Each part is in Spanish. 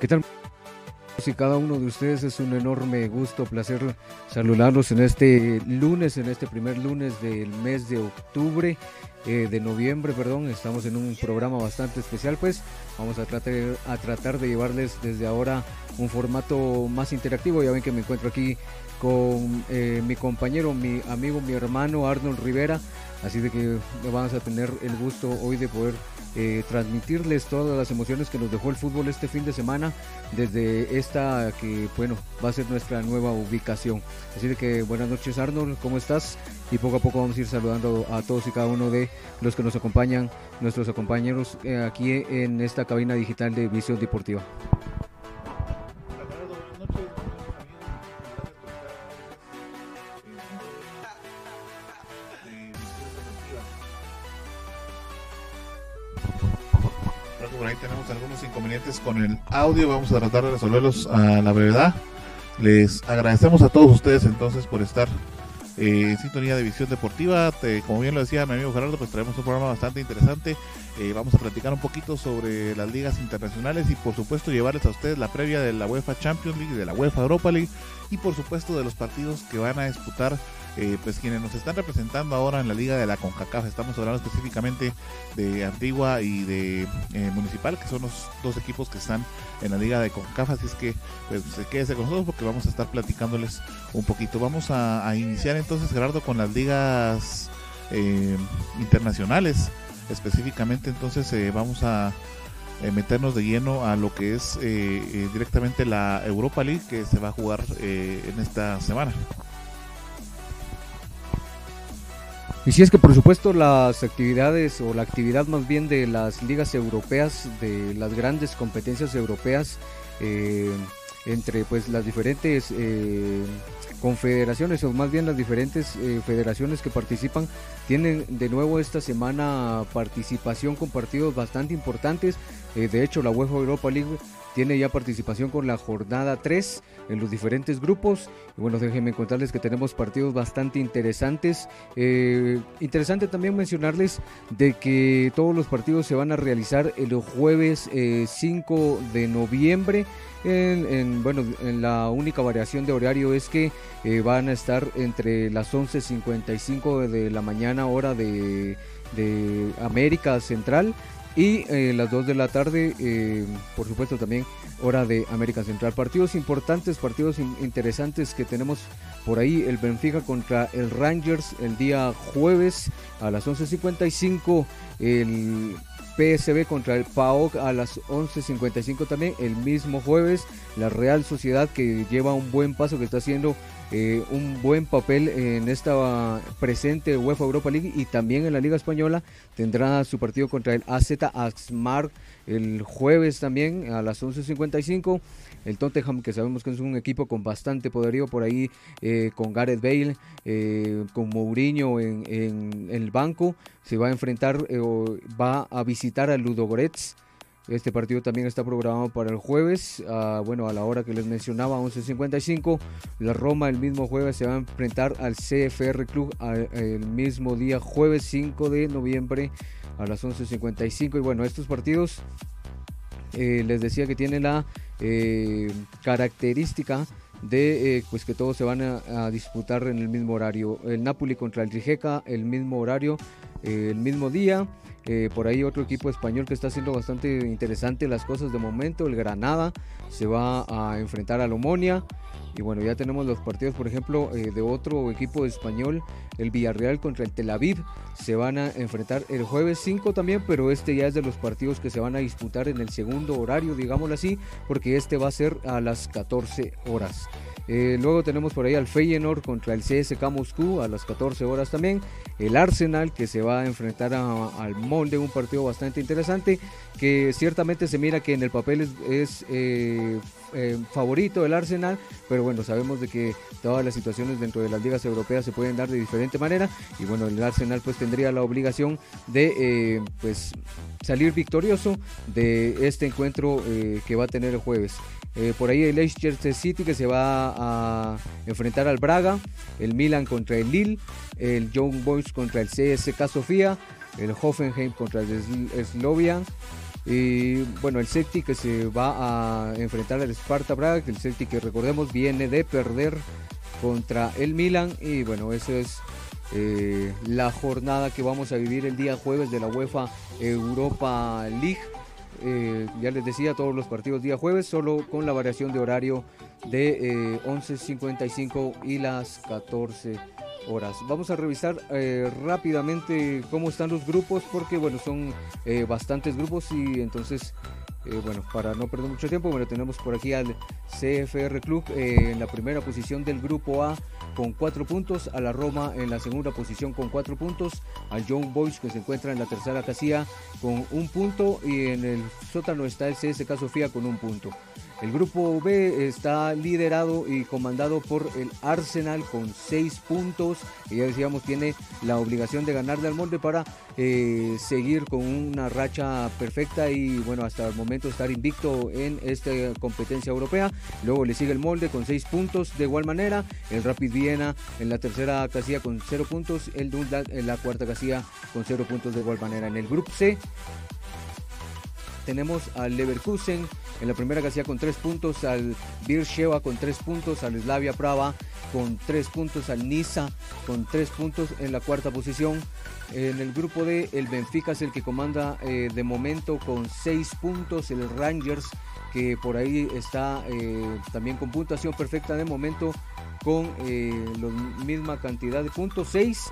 ¿Qué tal? Y cada uno de ustedes es un enorme gusto, placer saludarlos en este lunes, en este primer lunes del mes de octubre, eh, de noviembre, perdón. Estamos en un programa bastante especial, pues vamos a tratar, de llevarles desde ahora un formato más interactivo. Ya ven que me encuentro aquí con eh, mi compañero, mi amigo, mi hermano Arnold Rivera. Así de que vamos a tener el gusto hoy de poder eh, transmitirles todas las emociones que nos dejó el fútbol este fin de semana desde esta que bueno va a ser nuestra nueva ubicación. Así que buenas noches Arnold cómo estás y poco a poco vamos a ir saludando a todos y cada uno de los que nos acompañan nuestros compañeros eh, aquí en esta cabina digital de Visión Deportiva tenemos algunos inconvenientes con el audio, vamos a tratar de resolverlos a la brevedad. Les agradecemos a todos ustedes entonces por estar eh, en sintonía de Visión Deportiva. como bien lo decía mi amigo Gerardo, pues traemos un programa bastante interesante. Eh, vamos a platicar un poquito sobre las ligas internacionales y por supuesto llevarles a ustedes la previa de la UEFA Champions League, de la UEFA Europa League y por supuesto de los partidos que van a disputar eh, pues quienes nos están representando ahora en la liga de la CONCACAF. Estamos hablando específicamente de Antigua y de eh, Municipal, que son los dos equipos que están en la liga de CONCACAF. Así es que pues quédese con nosotros porque vamos a estar platicándoles un poquito. Vamos a, iniciar entonces, Gerardo, con las ligas eh, internacionales. Específicamente entonces vamos a meternos de lleno a lo que es directamente la Europa League que se va a jugar en esta semana. Y si es que por supuesto las actividades o la actividad más bien de las ligas europeas, de las grandes competencias europeas, eh, entre pues las diferentes eh, confederaciones o más bien las diferentes eh, federaciones que participan tienen de nuevo esta semana participación con partidos bastante importantes. de hecho la UEFA Europa League tiene ya participación con la jornada 3 en los diferentes grupos. Y bueno, déjenme contarles que tenemos partidos bastante interesantes. Eh, interesante también mencionarles de que todos los partidos se van a realizar el jueves 5 eh, de noviembre. En, bueno, en la única variación de horario es que eh, van a estar entre las 11.55 de la mañana hora de, América Central y eh, las 2 de la tarde, eh, por supuesto también hora de América Central. Partidos importantes, partidos interesantes que tenemos por ahí. El Benfica contra el Rangers el día jueves a las 11.55. El PSB contra el PAOK a las 11.55 también. El mismo jueves la Real Sociedad que lleva un buen paso que está haciendo eh, un buen papel en esta presente UEFA Europa League y también en la Liga Española. Tendrá su partido contra el AZ Asmar el jueves también a las 11.55. El Tottenham, que sabemos que es un equipo con bastante poderío por ahí, eh, con Gareth Bale, eh, con Mourinho en, el banco, se va a enfrentar o va a visitar a Ludo Goretz. Este partido también está programado para el jueves, bueno, a la hora que les mencionaba, 11.55. La Roma el mismo jueves se va a enfrentar al CFR Club el mismo día, jueves 5 de noviembre a las 11.55. Y bueno, estos partidos eh, les decía que tienen la eh, característica de eh, pues que todos se van a, disputar en el mismo horario. El Napoli contra el Rijeka, el mismo horario el mismo día. Por ahí otro equipo español que está haciendo bastante interesante las cosas de momento, el Granada se va a enfrentar al Omonia. Y bueno, ya tenemos los partidos, por ejemplo, eh, de otro equipo español, el Villarreal contra el Tel Aviv. Se van a enfrentar el jueves 5 también, pero este ya es de los partidos que se van a disputar en el segundo horario, digámoslo así, porque este va a ser a las 14 horas. Eh, luego tenemos por ahí al Feyenoord contra el CSK Moscú a las 14 horas también. El Arsenal que se va a enfrentar al Molde, un partido bastante interesante que ciertamente se mira que en el papel es, eh, eh, favorito el Arsenal, pero bueno, sabemos de que todas las situaciones dentro de las ligas europeas se pueden dar de diferente manera y bueno, el Arsenal pues tendría la obligación de pues salir victorioso de este encuentro que va a tener el jueves. Eh, por ahí el Leicester City que se va a enfrentar al Braga, el Milan contra el Lille, el Young Boys contra el CSK Sofía, el Hoffenheim contra el Slovia. Y bueno, el Celtic que se va a enfrentar al Sparta Braga, que el Celtic que recordemos viene de perder contra el Milan. Y bueno, eso es eh, la jornada que vamos a vivir el día jueves de la UEFA Europa League. Eh, ya les decía, todos los partidos día jueves, solo con la variación de horario de 11.55 eh, y las 14 horas. Vamos a revisar eh, rápidamente cómo están los grupos, porque bueno, son bastantes grupos y entonces eh, bueno, para no perder mucho tiempo, bueno, tenemos por aquí al CFR Club eh, en la primera posición del grupo A con cuatro puntos, a la Roma en la segunda posición con cuatro puntos, al Young Boys que se encuentra en la tercera casilla con un punto y en el sótano está el CSK Sofía con un punto. El grupo B está liderado y comandado por el Arsenal con seis puntos. Ya decíamos, tiene la obligación de ganarle al molde para eh, seguir con una racha perfecta y bueno, hasta el momento estar invicto en esta competencia europea. Luego le sigue el molde con seis puntos de igual manera. El Rapid Viena en la tercera casilla con cero puntos. El Dundalk en la cuarta casilla con cero puntos de igual manera. En el grupo C tenemos al Leverkusen en la primera casilla con tres puntos, al Sheva con tres puntos, al Slavia Prava con tres puntos, al Niza con tres puntos en la cuarta posición. En el grupo D, el Benfica es el que comanda eh, de momento con seis puntos, el Rangers que por ahí está eh, también con puntuación perfecta de momento con eh, la misma cantidad de puntos, 6.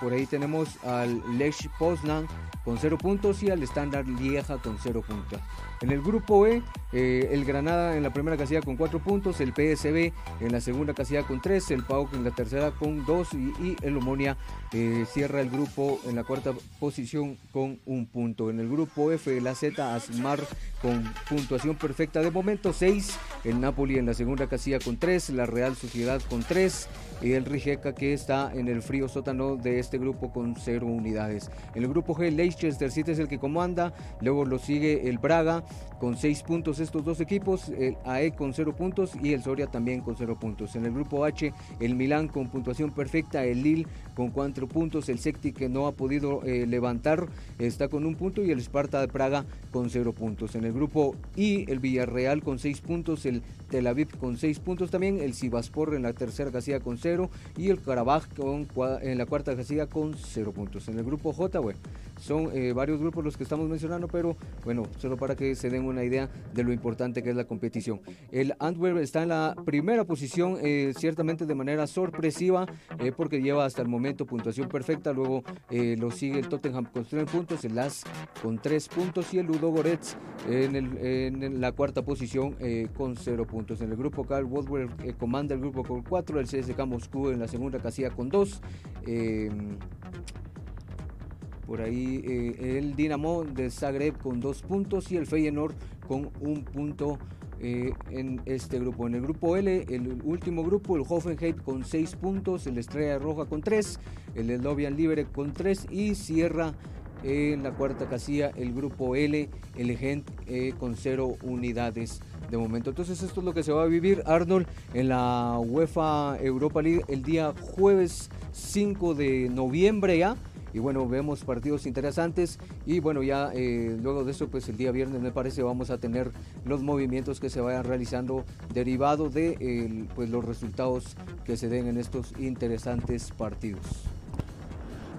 Por ahí tenemos al Lech Poznan con 0 puntos y al Standard Lieja con 0 puntos. En el grupo E, eh, el Granada en la primera casilla con 4 puntos, el PSB en la segunda casilla con 3, el PAOK en la tercera con 2 y, el Omonia eh, cierra el grupo en la cuarta posición con un punto. En el grupo F, la Z Asmar con puntuación perfecta. De momento 6, el Napoli en la segunda casilla con 3, la Real Sociedad con 3 y el Rijeka que está en el frío sótano de este grupo con 0 unidades. En el grupo G, Leicester City es el que comanda, luego lo sigue el Braga con 6 puntos. Estos dos equipos, el AE con 0 puntos y el Soria también con 0 puntos. En el grupo H, el Milán con puntuación perfecta, el Lille con 4 puntos, el Secti que no ha podido eh, levantar está con un punto. Y el Sparta de Praga con 0 puntos. En el grupo I, el Villarreal con 6 puntos, el Tel Aviv con 6 puntos también, el Sivaspor en la tercera casilla con 0 y el Karabaj con, en la cuarta casilla con 0 puntos. En el grupo J, bueno, son eh, varios grupos los que estamos mencionando, pero bueno, solo para que se den una idea de lo importante que es la competición. El Antwerp está en la primera posición, eh, ciertamente de manera sorpresiva, eh, porque lleva hasta el momento puntuación perfecta. Luego lo sigue el Tottenham con 3 puntos, el Las con 3 puntos y el Ludo Goretz en, la cuarta posición con 0 puntos. En el grupo Carl Woodward comanda el grupo con 4, el CSK Moscú en la segunda casilla con 2. Por ahí eh, el Dinamo de Zagreb con dos puntos y el Feyenoord con un punto eh, en este grupo. En el grupo L, el último grupo, el Hoffenheim con seis puntos, el Estrella Roja con tres, el Slovian Libre con tres y cierra en la cuarta casilla el grupo L, el Gent eh, con cero unidades de momento. Entonces esto es lo que se va a vivir Arnold en la UEFA Europa League el día jueves 5 de noviembre ya y bueno, vemos partidos interesantes y bueno, ya eh, luego de eso, pues el día viernes me parece vamos a tener los movimientos que se vayan realizando derivado de pues, los resultados que se den en estos interesantes partidos.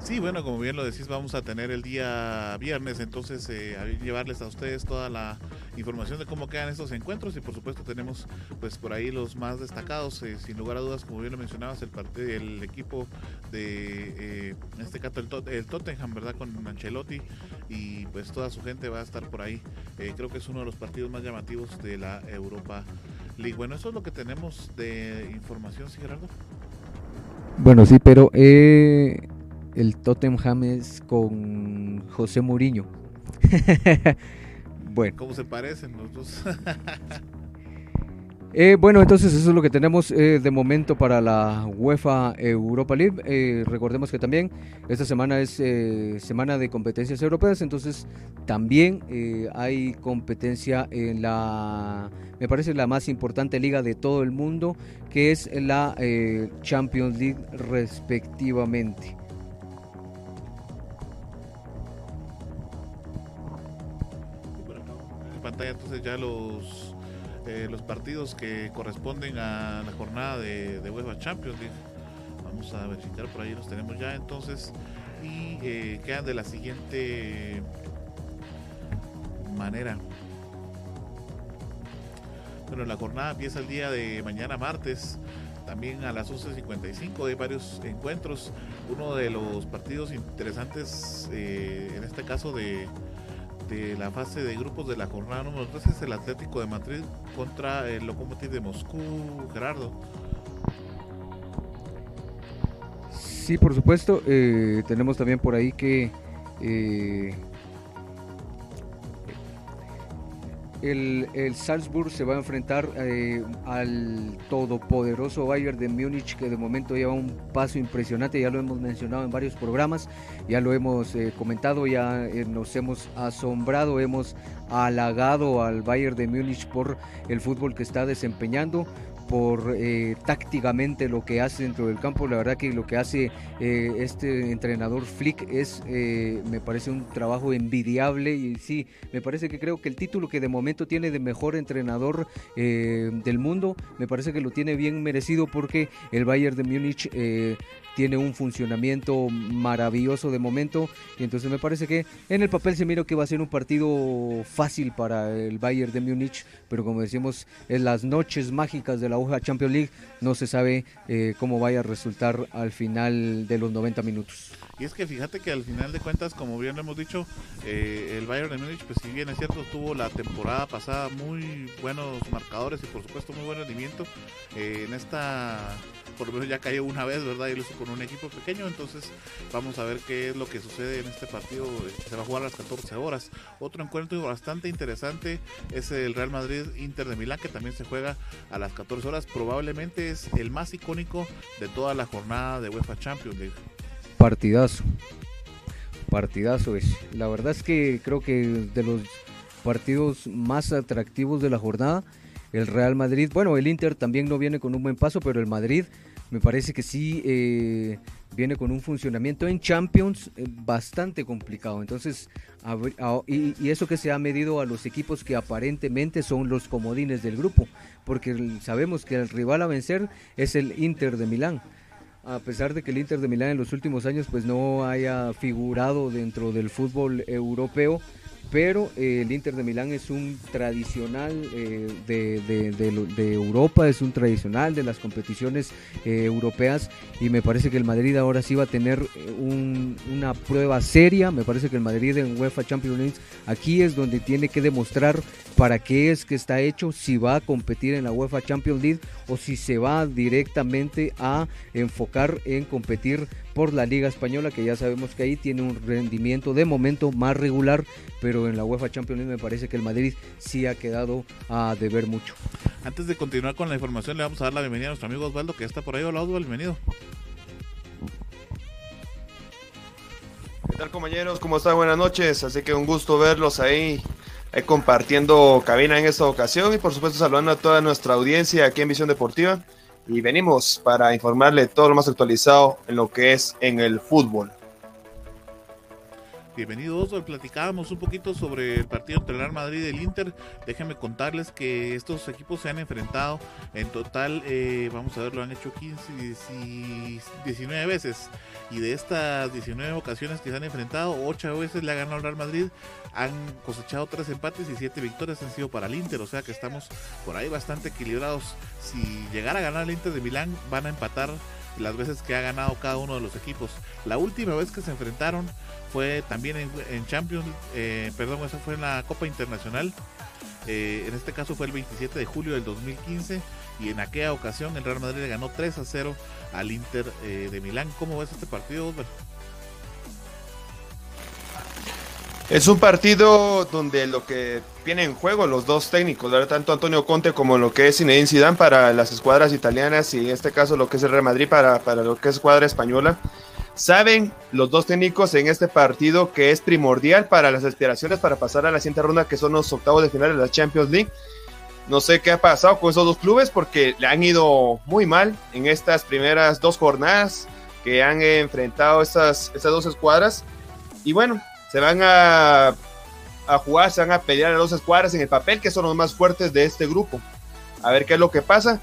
Sí, bueno, como bien lo decís, vamos a tener el día viernes, entonces eh, a llevarles a ustedes toda la información de cómo quedan estos encuentros y por supuesto tenemos pues por ahí los más destacados, eh, sin lugar a dudas, como bien lo mencionabas, el, el equipo de, eh, en este caso el, Tottenham, ¿verdad? Con Ancelotti y pues toda su gente va a estar por ahí. creo que es uno de los partidos más llamativos de la Europa League. Bueno, eso es lo que tenemos de información, ¿sí, Gerardo? Bueno, sí, pero eh, el Tottenham es con José Mourinho. bueno. ¿Cómo se parecen los dos? Eh, bueno, entonces eso es lo que tenemos eh, de momento para la UEFA Europa League. Eh, recordemos que también esta semana es semana de competencias europeas, entonces también hay competencia en la, me parece la más importante liga de todo el mundo, que es la Champions League respectivamente. Entonces ya los eh, los partidos que corresponden a la jornada de, de UEFA Champions. Vamos a verificar por ahí los tenemos ya entonces y eh, quedan de la siguiente manera. Bueno, la jornada empieza el día de mañana martes, también a las 11.55 hay varios encuentros. Uno de los partidos interesantes, eh, en este caso de, de la fase de grupos de la jornada número 3 es el Atlético de Madrid contra el Lokomotiv de Moscú, Gerardo. Sí, por supuesto. Eh, tenemos también por ahí que eh, el, Salzburg se va a enfrentar eh, al todopoderoso Bayern de Múnich, que de momento lleva un paso impresionante, ya lo hemos mencionado en varios programas, ya lo hemos eh, comentado, ya eh, nos hemos asombrado, hemos halagado al Bayern de Múnich por el fútbol que está desempeñando por eh, tácticamente lo que hace dentro del campo. La verdad que lo que hace eh, este entrenador Flick es, eh, me parece un trabajo envidiable y sí, me parece que creo que el título que de momento tiene de mejor entrenador del mundo, me parece que lo tiene bien merecido porque el Bayern de Múnich tiene un funcionamiento maravilloso de momento y entonces me parece que en el papel se mira que va a ser un partido fácil para el Bayern de Múnich, pero como decimos, en las noches mágicas de la hoja Champions League no se sabe eh, cómo vaya a resultar al final de los 90 minutos. Y es que fíjate que al final de cuentas, como bien lo hemos dicho, eh, el Bayern de Múnich, pues si bien es cierto, tuvo la temporada pasada muy buenos marcadores y por supuesto muy buen rendimiento, eh, en esta por lo menos ya cayó una vez, ¿verdad? Y lo hizo con un equipo pequeño, entonces vamos a ver qué es lo que sucede en este partido. Se va a jugar a las 14 horas. Otro encuentro bastante interesante es el Real Madrid Inter de Milán, que también se juega a las 14 horas. Probablemente es el más icónico de toda la jornada de UEFA Champions League. Partidazo. Partidazo es. La verdad es que creo que de los partidos más atractivos de la jornada el Real Madrid. Bueno, el Inter también no viene con un buen paso, pero el Madrid me parece que sí eh, viene con un funcionamiento en Champions eh, bastante complicado. Entonces, y, eso que se ha medido a los equipos que aparentemente son los comodines del grupo, porque sabemos que el rival a vencer es el Inter de Milán. A pesar de que el Inter de Milán en los últimos años pues no haya figurado dentro del fútbol europeo, pero eh, el Inter de Milán es un tradicional eh, de, Europa, es un tradicional de las competiciones eh, europeas y me parece que el Madrid ahora sí va a tener una prueba seria, me parece que el Madrid en UEFA Champions League aquí es donde tiene que demostrar para qué es que está hecho, si va a competir en la UEFA Champions League o si se va directamente a enfocar en competir por la Liga Española, que ya sabemos que ahí tiene un rendimiento de momento más regular, pero en la UEFA Champions League me parece que el Madrid sí ha quedado a deber mucho. Antes de continuar con la información, le vamos a dar la bienvenida a nuestro amigo Osvaldo, que está por ahí. Hola Osvaldo, bienvenido. ¿Qué tal compañeros? ¿Cómo están? Buenas noches. Así que un gusto verlos ahí, ahí compartiendo cabina en esta ocasión y por supuesto saludando a toda nuestra audiencia aquí en Visión Deportiva y venimos para informarle todo lo más actualizado en lo que es en el fútbol. Bienvenido Oswald, platicábamos un poquito sobre el partido entre el Real Madrid y el Inter. Déjenme contarles que estos equipos se han enfrentado en total, eh, vamos a ver, lo han hecho 15, 19 veces. Y de estas 19 ocasiones que se han enfrentado, 8 veces le ha ganado el Real Madrid. Han cosechado 3 empates y 7 victorias han sido para el Inter. O sea que estamos por ahí bastante equilibrados. Si llegara a ganar el Inter de Milán, van a empatar las veces que ha ganado cada uno de los equipos. La última vez que se enfrentaron fue también en, Champions, eh, perdón, esa fue en la Copa Internacional. Eh, en este caso fue el 27 de julio del 2015 y en aquella ocasión el Real Madrid le ganó 3 a 0 al Inter eh, de Milán. ¿Cómo ves este partido, Es un partido donde lo que viene en juego los dos técnicos, tanto Antonio Conte como lo que es Zinedine Zidane para las escuadras italianas y en este caso lo que es el Real Madrid para, para lo que es escuadra española. Saben los dos técnicos en este partido que es primordial para las aspiraciones para pasar a la siguiente ronda que son los octavos de final de la Champions League. No sé qué ha pasado con esos dos clubes porque le han ido muy mal en estas primeras dos jornadas que han enfrentado estas, estas dos escuadras. Y bueno, se van a, a jugar, se van a pelear a dos escuadras en el papel, que son los más fuertes de este grupo. A ver qué es lo que pasa.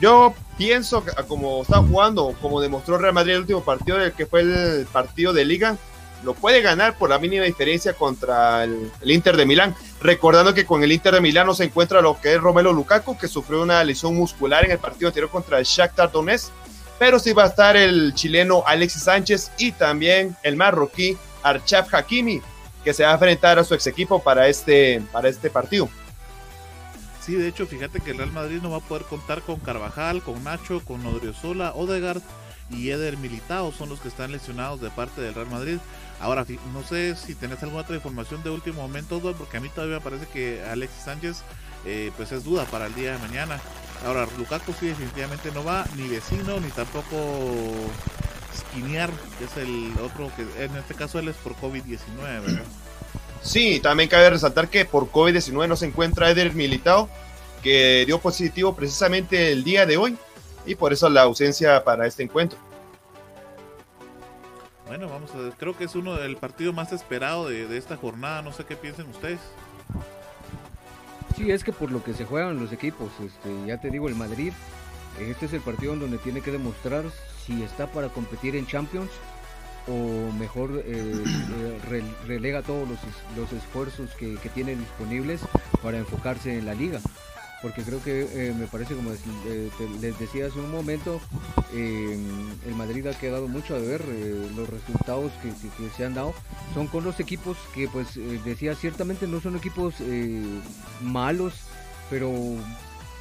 Yo pienso que como está jugando, como demostró Real Madrid el último partido, que fue el partido de liga, lo puede ganar por la mínima diferencia contra el, el, Inter de Milán. Recordando que con el Inter de Milán no se encuentra lo que es Romelo Lukaku, que sufrió una lesión muscular en el partido anterior contra el Shakhtar Donetsk. Pero sí va a estar el chileno Alexis Sánchez y también el marroquí Archaf Hakimi, que se va a enfrentar a su ex equipo para este, para este partido. Sí, de hecho, fíjate que el Real Madrid no va a poder contar con Carvajal, con Nacho, con Odriozola, Odegaard y Eder Militao son los que están lesionados de parte del Real Madrid. Ahora, no sé si tenés alguna otra información de último momento, porque a mí todavía me parece que Alexis Sánchez eh, pues es duda para el día de mañana. Ahora, Lukaku sí definitivamente no va, ni vecino, ni tampoco Esquiniar, que es el otro que en este caso él es por COVID-19, ¿verdad? Sí, también cabe resaltar que por COVID-19 no se encuentra Eder Militao, que dio positivo precisamente el día de hoy y por eso la ausencia para este encuentro. Bueno, vamos a ver, creo que es uno del partido más esperado de, de esta jornada, no sé qué piensen ustedes. Sí, es que por lo que se juegan los equipos, este, ya te digo, el Madrid, este es el partido en donde tiene que demostrar si está para competir en Champions o mejor eh, eh, relega todos los, esfuerzos que, tiene disponibles para enfocarse en la liga. Porque creo que eh, me parece, como les decía hace un momento, el Madrid ha quedado mucho a ver. los resultados que, que, se han dado son con los equipos que, pues, decía, ciertamente no son equipos malos, pero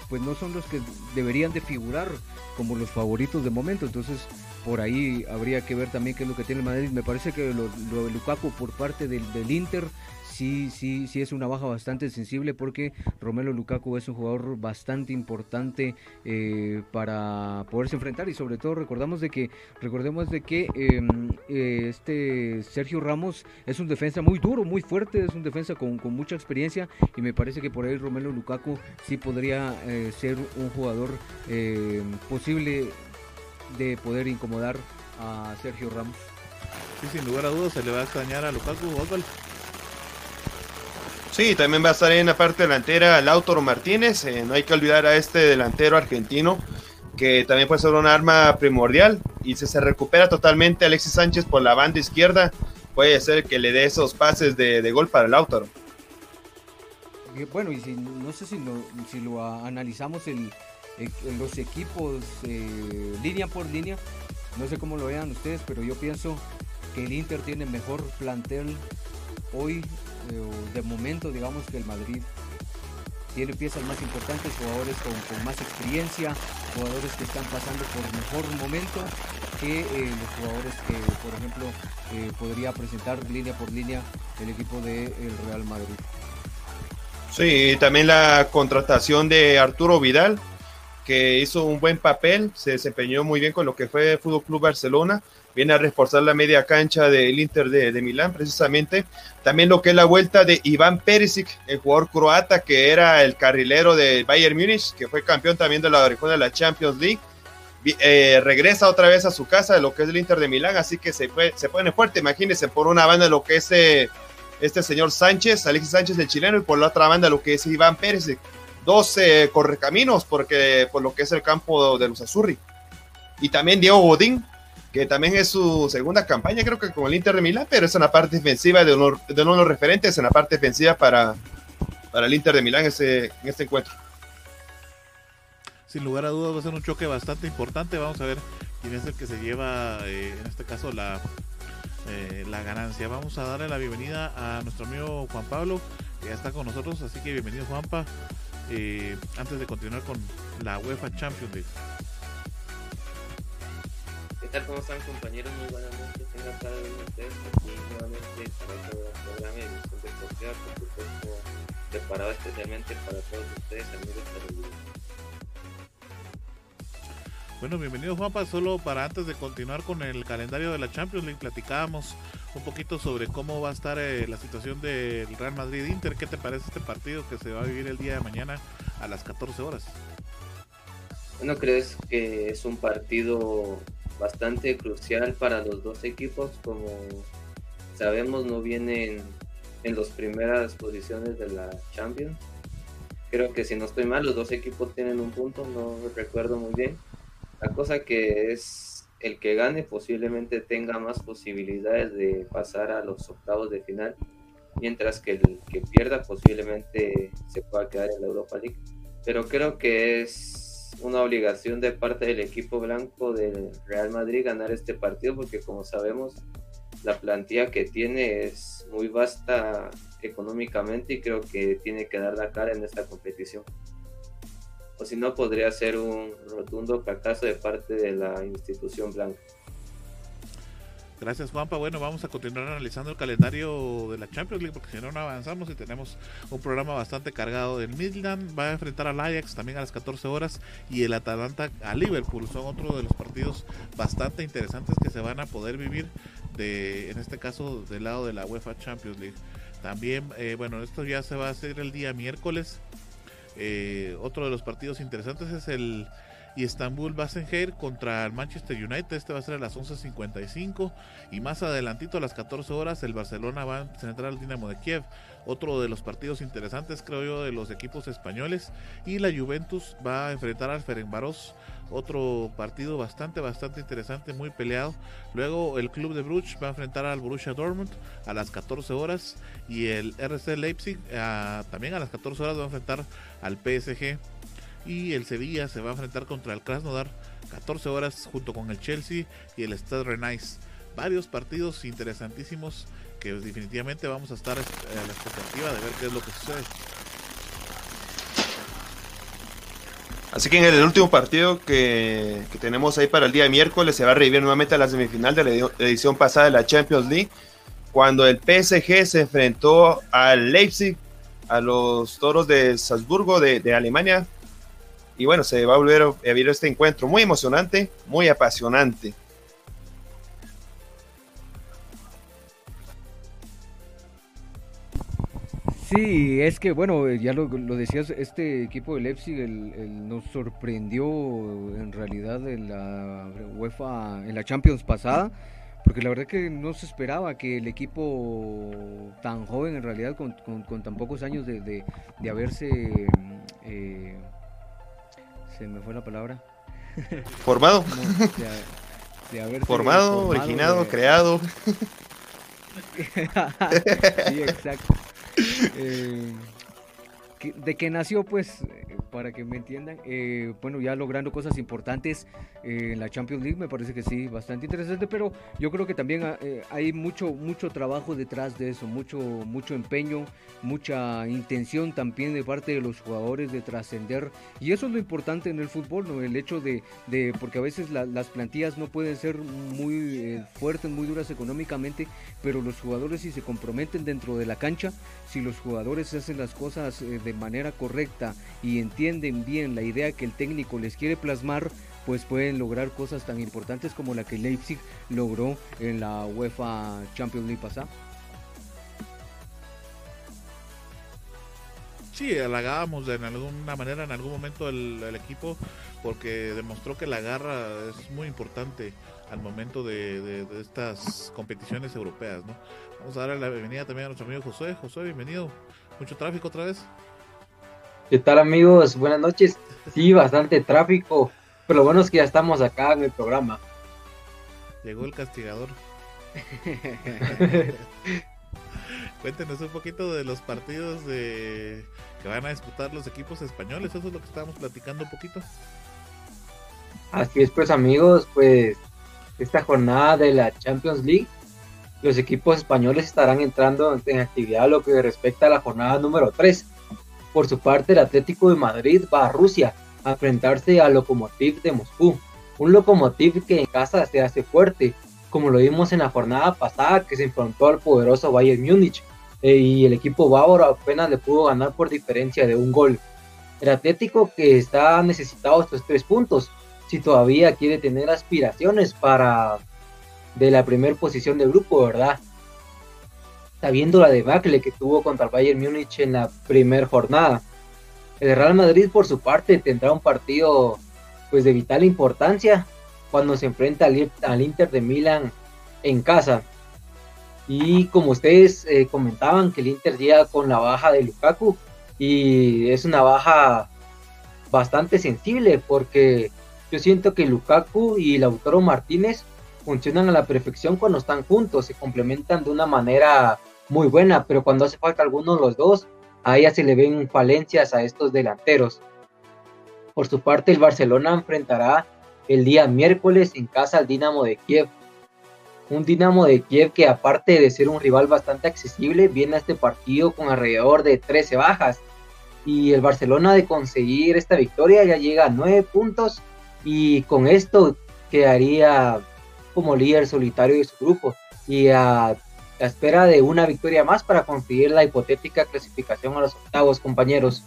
pues no son los que deberían de figurar como los favoritos de momento. Entonces, por ahí habría que ver también qué es lo que tiene el Madrid. Me parece que lo, de Lukaku por parte del, Inter sí, sí, sí es una baja bastante sensible porque Romelo Lukaku es un jugador bastante importante eh, para poderse enfrentar y sobre todo recordamos de que recordemos de que em, eh, este Sergio Ramos es un defensa muy duro, muy fuerte, es un defensa con, mucha experiencia y me parece que por ahí Romelo Lukaku sí podría eh, ser un jugador posible de poder incomodar a Sergio Ramos. Sí, sin lugar a dudas se le va a extrañar a Lukaku Osvaldo. Sí, también va a estar en la parte delantera Lautaro Martínez. Eh, no hay que olvidar a este delantero argentino que también puede ser un arma primordial. Y si se recupera totalmente Alexis Sánchez por la banda izquierda, puede ser que le dé esos pases de, gol para Lautaro. Bueno, y si, no sé si lo, si lo analizamos en, los equipos eh, línea por línea, no sé cómo lo vean ustedes, pero yo pienso que el Inter tiene mejor plantel hoy de momento digamos que el Madrid tiene piezas más importantes, jugadores con, más experiencia, jugadores que están pasando por mejor momento que eh, los jugadores que, por ejemplo, eh, podría presentar línea por línea el equipo del Real Madrid. Sí, también la contratación de Arturo Vidal, que hizo un buen papel, se desempeñó muy bien con lo que fue Fútbol Club Barcelona viene a reforzar la media cancha del Inter de, Milán, precisamente. También lo que es la vuelta de Iván Perisic, el jugador croata que era el carrilero del Bayern Múnich, que fue campeón también de la de la Champions League. eh, regresa otra vez a su casa de lo que es el Inter de Milán, así que se, se pone fuerte. Imagínense, por una banda lo que es eh, este señor Sánchez, Alexis Sánchez el chileno, y por la otra banda lo que es Iván Pérez, dos correcaminos, porque por lo que es el campo de los Azurri. Y también Diego Godín, que también es su segunda campaña, creo que con el Inter de Milán, pero es una parte defensiva de uno de, los referentes, en la parte defensiva para, para el Inter de Milán ese, en este encuentro sin lugar a dudas va a ser un choque bastante importante. Vamos a ver quién es el que se lleva, eh, en este caso, la, eh, la ganancia. Vamos a darle la bienvenida a nuestro amigo Juan Pablo, que ya está con nosotros. Así que bienvenido, Juanpa. Eh, antes de continuar con la UEFA Champions League. ¿Qué tal? ¿Cómo están compañeros? Muy buenas noches. Cada uno de ustedes aquí nuevamente para este programa de edición deportiva, por supuesto, preparado especialmente para todos ustedes, amigos televidentes. Bueno, bienvenido Juanpa, solo para antes de continuar con el calendario de la Champions League, platicábamos un poquito sobre cómo va a estar eh, la situación del Real Madrid-Inter. ¿Qué te parece este partido que se va a vivir el día de mañana a las 14 horas? Bueno, crees que es un partido bastante crucial para los dos equipos, como sabemos no vienen en las primeras posiciones de la Champions. Creo que si no estoy mal, los dos equipos tienen un punto, no recuerdo muy bien la cosa que es el que gane posiblemente tenga más posibilidades de pasar a los octavos de final, mientras que el que pierda posiblemente se pueda quedar en la Europa League. Pero creo que es una obligación de parte del equipo blanco del Real Madrid ganar este partido, porque como sabemos, la plantilla que tiene es muy vasta económicamente y creo que tiene que dar la cara en esta competición o si no podría ser un rotundo fracaso de parte de la institución blanca. Gracias Juanpa. Bueno, vamos a continuar analizando el calendario de la Champions League porque si no, no avanzamos y tenemos un programa bastante cargado. El Midland va a enfrentar al Ajax también a las 14 horas y el Atalanta a Liverpool. Son otro de los partidos bastante interesantes que se van a poder vivir de, en este caso del lado de la UEFA Champions League. También, eh, bueno, esto ya se va a hacer el día miércoles eh, otro de los partidos interesantes es el Istanbul Basenheir contra el Manchester United. Este va a ser a las 11.55. Y más adelantito, a las 14 horas, el Barcelona va a enfrentar al Dinamo de Kiev. Otro de los partidos interesantes, creo yo, de los equipos españoles. Y la Juventus va a enfrentar al Ferencváros otro partido bastante, bastante interesante, muy peleado. Luego el club de Bruges va a enfrentar al Borussia Dortmund a las 14 horas y el RC Leipzig también a las 14 horas va a enfrentar al PSG y el Sevilla se va a enfrentar contra el Krasnodar 14 horas junto con el Chelsea y el Stade Rennais. Varios partidos interesantísimos que definitivamente vamos a estar a la expectativa de ver qué es lo que sucede. Así que en el último partido que, tenemos ahí para el día de miércoles se va a revivir nuevamente a la semifinal de la edición pasada de la Champions League, cuando el PSG se enfrentó al Leipzig, a los toros de Salzburgo de, Alemania. Y bueno, se va a volver a vivir este encuentro muy emocionante, muy apasionante. Sí, es que bueno, ya lo, decías, este equipo de Leipzig nos sorprendió en realidad en la UEFA, en la Champions pasada, porque la verdad que no se esperaba que el equipo tan joven en realidad, con, tan pocos años de, haberse... Eh, se me fue la palabra. Formado. formado, originado, creado. sí, exacto. Eh, de que nació, pues, para que me entiendan, eh, bueno, ya logrando cosas importantes eh, en la Champions League, me parece que sí, bastante interesante, pero yo creo que también ah, eh, hay mucho, mucho trabajo detrás de eso, mucho, mucho empeño, mucha intención también de parte de los jugadores de trascender, y eso es lo importante en el fútbol, ¿no? El hecho de, de porque a veces las plantillas no pueden ser muy fuertes, muy duras económicamente, pero los jugadores si se comprometen dentro de la cancha, si los jugadores hacen las cosas manera correcta y entienden bien la idea que el técnico les quiere plasmar, pues pueden lograr cosas tan importantes como la que Leipzig logró en la UEFA Champions League pasada. Sí, halagábamos de alguna manera en algún momento el, equipo porque demostró que la garra es muy importante al momento de, estas competiciones europeas. Vamos a darle la bienvenida también a nuestro amigo José. José, bienvenido. ¿Mucho tráfico otra vez? ¿Qué tal amigos? Buenas noches. Sí, bastante tráfico, pero lo bueno es que ya estamos acá en el programa. Llegó el castigador. Cuéntenos un poquito de los partidos de que van a disputar los equipos españoles. Eso es lo que estábamos platicando un poquito. Así es, pues amigos, pues esta jornada de la Champions League, los equipos españoles estarán entrando en actividad a lo que respecta a la jornada número 3. Por su parte, el Atlético de Madrid va a Rusia a enfrentarse al Lokomotiv de Moscú. Un Lokomotiv que en casa se hace fuerte, como lo vimos en la jornada pasada que se enfrentó al poderoso Bayern Múnich eh, y el equipo bávaro apenas le pudo ganar por diferencia de un gol. El Atlético que está necesitado estos tres puntos, si todavía quiere tener aspiraciones para de la primera posición del grupo, ¿verdad? Sabiendo la debacle que tuvo contra el Bayern Múnich en la primera jornada. El Real Madrid por su parte tendrá un partido pues de vital importancia cuando se enfrenta al, Inter de Milán en casa. Y como ustedes eh, comentaban que el Inter llega con la baja de Lukaku y es una baja bastante sensible porque yo siento que Lukaku y Lautaro Martínez funcionan a la perfección cuando están juntos, se complementan de una manera muy buena, pero cuando hace falta alguno de los dos, a ella se le ven falencias a estos delanteros. Por su parte, el Barcelona enfrentará el día miércoles en casa al Dinamo de Kiev. Un Dinamo de Kiev que aparte de ser un rival bastante accesible, viene a este partido con alrededor de 13 bajas. Y el Barcelona de conseguir esta victoria ya llega a 9 puntos y con esto quedaría como líder solitario de su grupo y a la espera de una victoria más para conseguir la hipotética clasificación a los octavos, compañeros.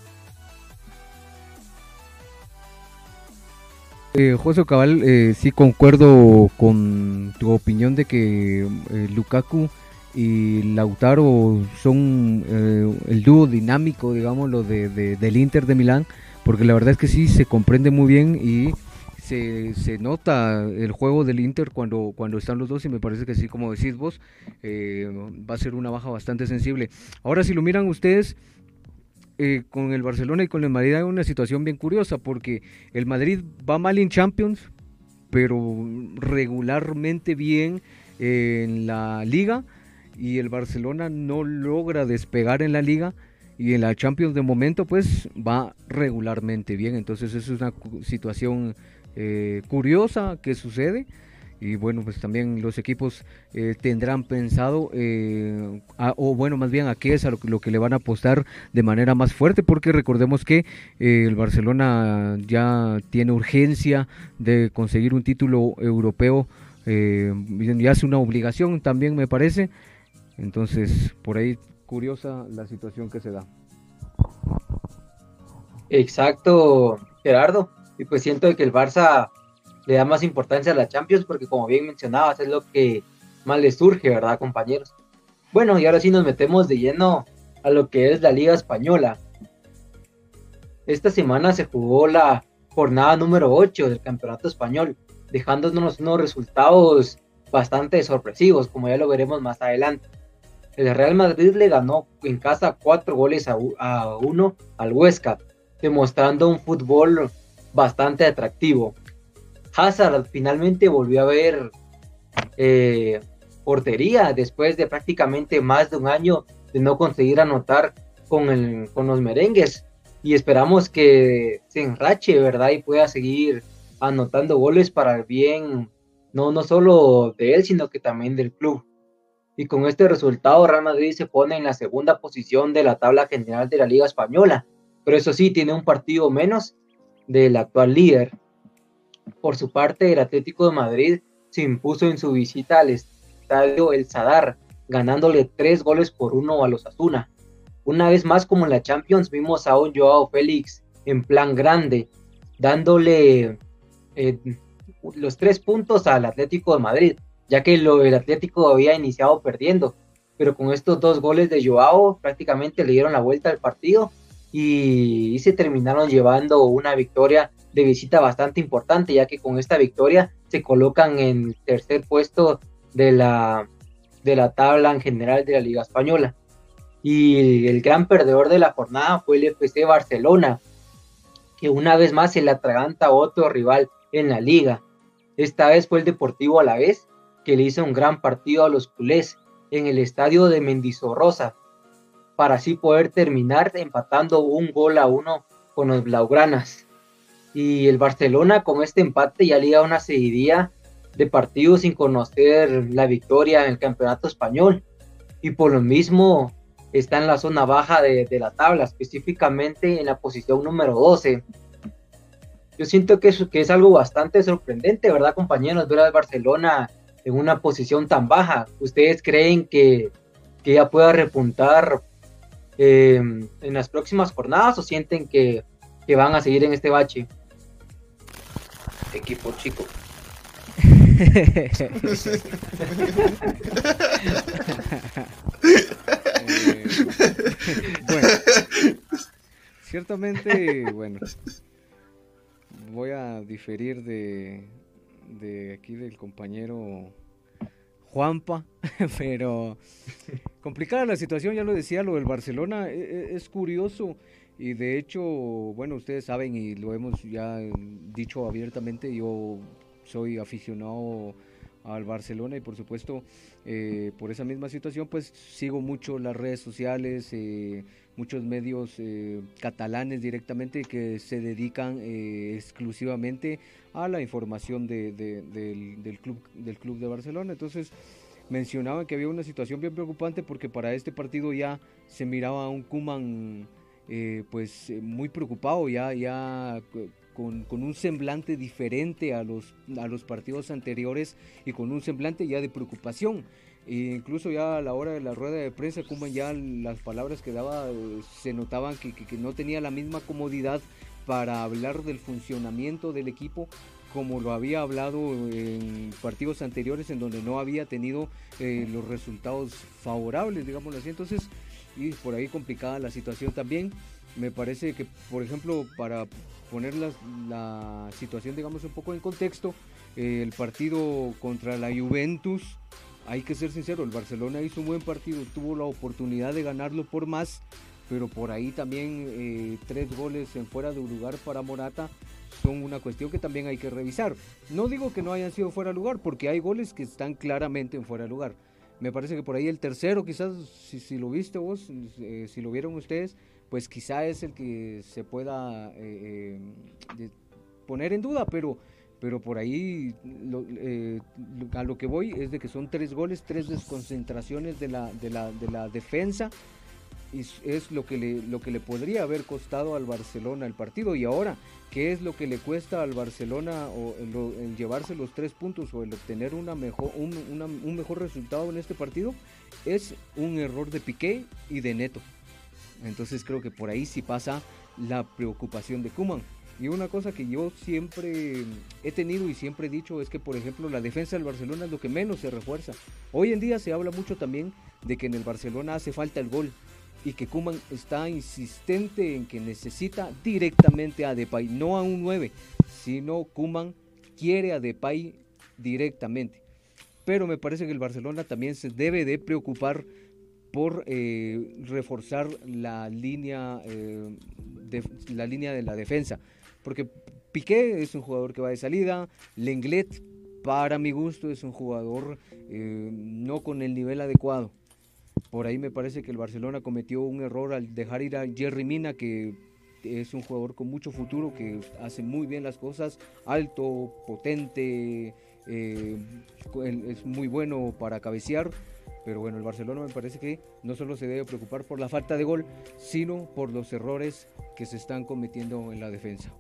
Eh, José Cabal, eh, sí concuerdo con tu opinión de que eh, Lukaku y Lautaro son eh, el dúo dinámico, digámoslo, de, del Inter de Milán, porque la verdad es que sí se comprende muy bien y se, nota el juego del Inter cuando, cuando están los dos y me parece que sí, como decís vos, eh, va a ser una baja bastante sensible. Ahora, si lo miran ustedes, eh, con el Barcelona y con el Madrid hay una situación bien curiosa porque el Madrid va mal en Champions, pero regularmente bien en la liga y el Barcelona no logra despegar en la liga y en la Champions de momento pues va regularmente bien entonces es una situación eh, curiosa que sucede. Y bueno, pues también los equipos eh, tendrán pensado, eh, o bueno, más bien a qué es lo, que le van a apostar de manera más fuerte, porque recordemos que el Barcelona ya tiene urgencia de conseguir un título europeo, ya es una obligación también me parece. Entonces, por ahí curiosa la situación que se da. Exacto, Gerardo. Y pues siento que el Barça le da más importancia a la Champions porque como bien mencionabas es lo que más le surge, ¿verdad, compañeros? Bueno, y ahora sí nos metemos de lleno a lo que es la Liga Española. Esta semana se jugó la jornada número 8 del Campeonato Español, dejándonos unos resultados bastante sorpresivos, como ya lo veremos más adelante. El Real Madrid le ganó en casa 4 goles a, a 1 al Huesca, demostrando un fútbol bastante atractivo. Hazard finalmente volvió a ver eh, portería después de prácticamente más de un año de no conseguir anotar con, con los merengues y esperamos que se enrache, ¿verdad? Y pueda seguir anotando goles para el bien, no, no solo de él, sino que también del club. Y con este resultado, Real Madrid se pone en la segunda posición de la tabla general de la Liga Española. Pero eso sí, tiene un partido menos del actual líder. Por su parte, el Atlético de Madrid se impuso en su visita al estadio El Sadar, ganándole tres goles por uno a los Asuna. Una vez más, como en la Champions, vimos a un Joao Félix en plan grande, dándole eh, los tres puntos al Atlético de Madrid, ya que lo, el Atlético había iniciado perdiendo. Pero con estos dos goles de Joao, prácticamente le dieron la vuelta al partido y, se terminaron llevando una victoria de visita bastante importante, ya que con esta victoria se colocan en tercer puesto de la, de la tabla en general de la Liga Española. Y el gran perdedor de la jornada fue el FC Barcelona, que una vez más se le atraganta a otro rival en la liga. Esta vez fue el Deportivo a la vez, que le hizo un gran partido a los culés en el estadio de Mendizorrosa, para así poder terminar empatando un gol a uno con los Blaugranas. Y el Barcelona con este empate ya liga una seguidilla de partidos sin conocer la victoria en el campeonato español. Y por lo mismo está en la zona baja de, la tabla, específicamente en la posición número 12. Yo siento que es, que es algo bastante sorprendente, ¿verdad, compañeros? Ver al Barcelona en una posición tan baja. ¿Ustedes creen que, que ya pueda repuntar eh, en las próximas jornadas o sienten que, que van a seguir en este bache? Equipo chico. bueno, ciertamente, bueno, voy a diferir de, de aquí del compañero Juanpa, pero complicada la situación, ya lo decía, lo del Barcelona e, e, es, curioso y de hecho, bueno, ustedes saben y lo hemos ya dicho abiertamente, yo soy aficionado al Barcelona y por supuesto eh, por esa misma situación pues sigo mucho las redes sociales, eh, muchos medios eh, catalanes directamente que se dedican exclusivamente a la información de, del, club, del club de Barcelona. Entonces mencionaban que había una situación bien preocupante porque para este partido ya se miraba a un Kuman pues muy preocupado, ya, ya con, un semblante diferente a los, a los partidos anteriores y con un semblante ya de preocupación. E incluso ya a la hora de la rueda de prensa, como ya las palabras que daba eh, se notaban que, no tenía la misma comodidad para hablar del funcionamiento del equipo como lo había hablado en partidos anteriores en donde no había tenido eh, los resultados favorables, digámoslo así. Entonces, y por ahí complicada la situación también. Me parece que, por ejemplo, para poner la, situación, digamos, un poco en contexto, eh, el partido contra la Juventus, hay que ser sincero, el Barcelona hizo un buen partido, tuvo la oportunidad de ganarlo por más, pero por ahí también eh, tres goles en fuera de lugar para Morata son una cuestión que también hay que revisar. No digo que no hayan sido fuera de lugar, porque hay goles que están claramente en fuera de lugar. Me parece que por ahí el tercero, quizás, si, lo viste vos, eh, si lo vieron ustedes, pues quizá es el que se pueda eh, eh, poner en duda, pero, pero por ahí eh, a lo que voy es de que son tres goles, tres desconcentraciones de la, de la, de la defensa. Y es lo que, le, lo que le podría haber costado al Barcelona el partido. Y ahora, ¿qué es lo que le cuesta al Barcelona o el, llevarse los tres puntos o el obtener una mejor, un, un mejor resultado en este partido? Es un error de Piqué y de Neto. Entonces creo que por ahí sí pasa la preocupación de Kuman. Y una cosa que yo siempre he tenido y siempre he dicho es que, por ejemplo, la defensa del Barcelona es lo que menos se refuerza. Hoy en día se habla mucho también de que en el Barcelona hace falta el gol y que Kuman está insistente en que necesita directamente a Depay, no a un 9, sino Kuman quiere a Depay directamente. Pero me parece que el Barcelona también se debe de preocupar por eh, reforzar la línea, eh, de, la línea de la defensa. Porque Piqué es un jugador que va de salida, Lenglet, para mi gusto, es un jugador eh, no con el nivel adecuado. Por ahí me parece que el Barcelona cometió un error al dejar ir a Jerry Mina, que es un jugador con mucho futuro, que hace muy bien las cosas, alto, potente, es muy bueno para cabecear pero bueno, el Barcelona me parece que no solo se debe preocupar por la falta de gol, sino por los errores que se están cometiendo en la defensa.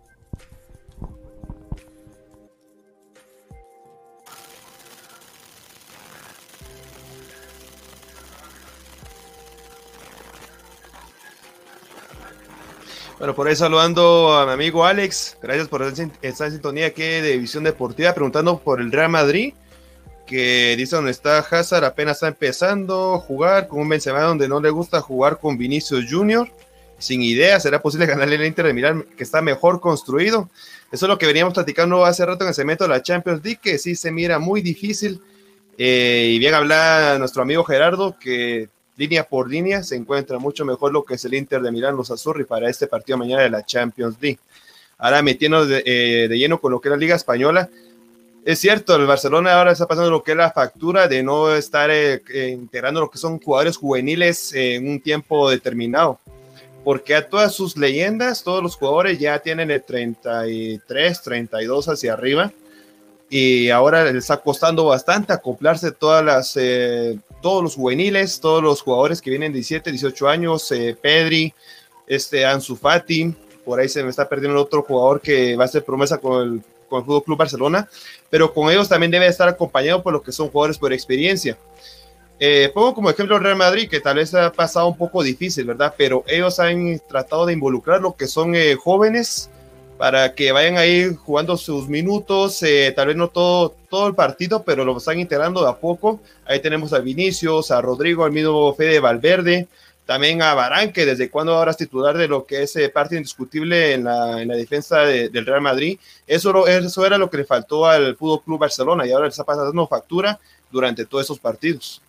Bueno, por ahí saludando a mi amigo Alex. Gracias por estar en sintonía aquí de Visión Deportiva, preguntando por el Real Madrid que dice donde está Hazard, apenas está empezando a jugar con un Benzema donde no le gusta jugar con Vinicius Junior sin ideas, ¿será posible ganarle el Inter de Milán que está mejor construido? Eso es lo que veníamos platicando hace rato en el segmento de la Champions League, que sí se mira muy difícil. Eh, y bien habla nuestro amigo Gerardo que línea por línea se encuentra mucho mejor lo que es el Inter de Milán, los Azurri, para este partido mañana de la Champions League. Ahora metiendo de, eh, de lleno con lo que es la Liga Española, es cierto, el Barcelona ahora está pasando lo que es la factura de no estar eh, eh, integrando lo que son jugadores juveniles en un tiempo determinado. Porque a todas sus leyendas, todos los jugadores ya tienen el 33, 32 hacia arriba. Y ahora les está costando bastante acoplarse todas las, todos los juveniles, todos los jugadores que vienen 17, 18 años, Pedri, este Ansu Fati, por ahí se me está perdiendo otro jugador que va a ser promesa con el con el Fútbol Club Barcelona, pero con ellos también debe estar acompañado por lo que son jugadores por experiencia. Eh, pongo como ejemplo el Real Madrid, que tal vez ha pasado un poco difícil, ¿verdad? Pero ellos han tratado de involucrar lo que son eh, jóvenes para que vayan ahí jugando sus minutos, eh, tal vez no todo, todo el partido, pero lo están integrando de a poco. Ahí tenemos a Vinicius, a Rodrigo, al mismo Fede Valverde, también a Barán, que desde cuando ahora es titular de lo que es eh, parte indiscutible en la, en la defensa del Real Madrid. Eso, eso era lo que le faltó al Fútbol Club Barcelona y ahora le está pasando factura durante todos esos partidos.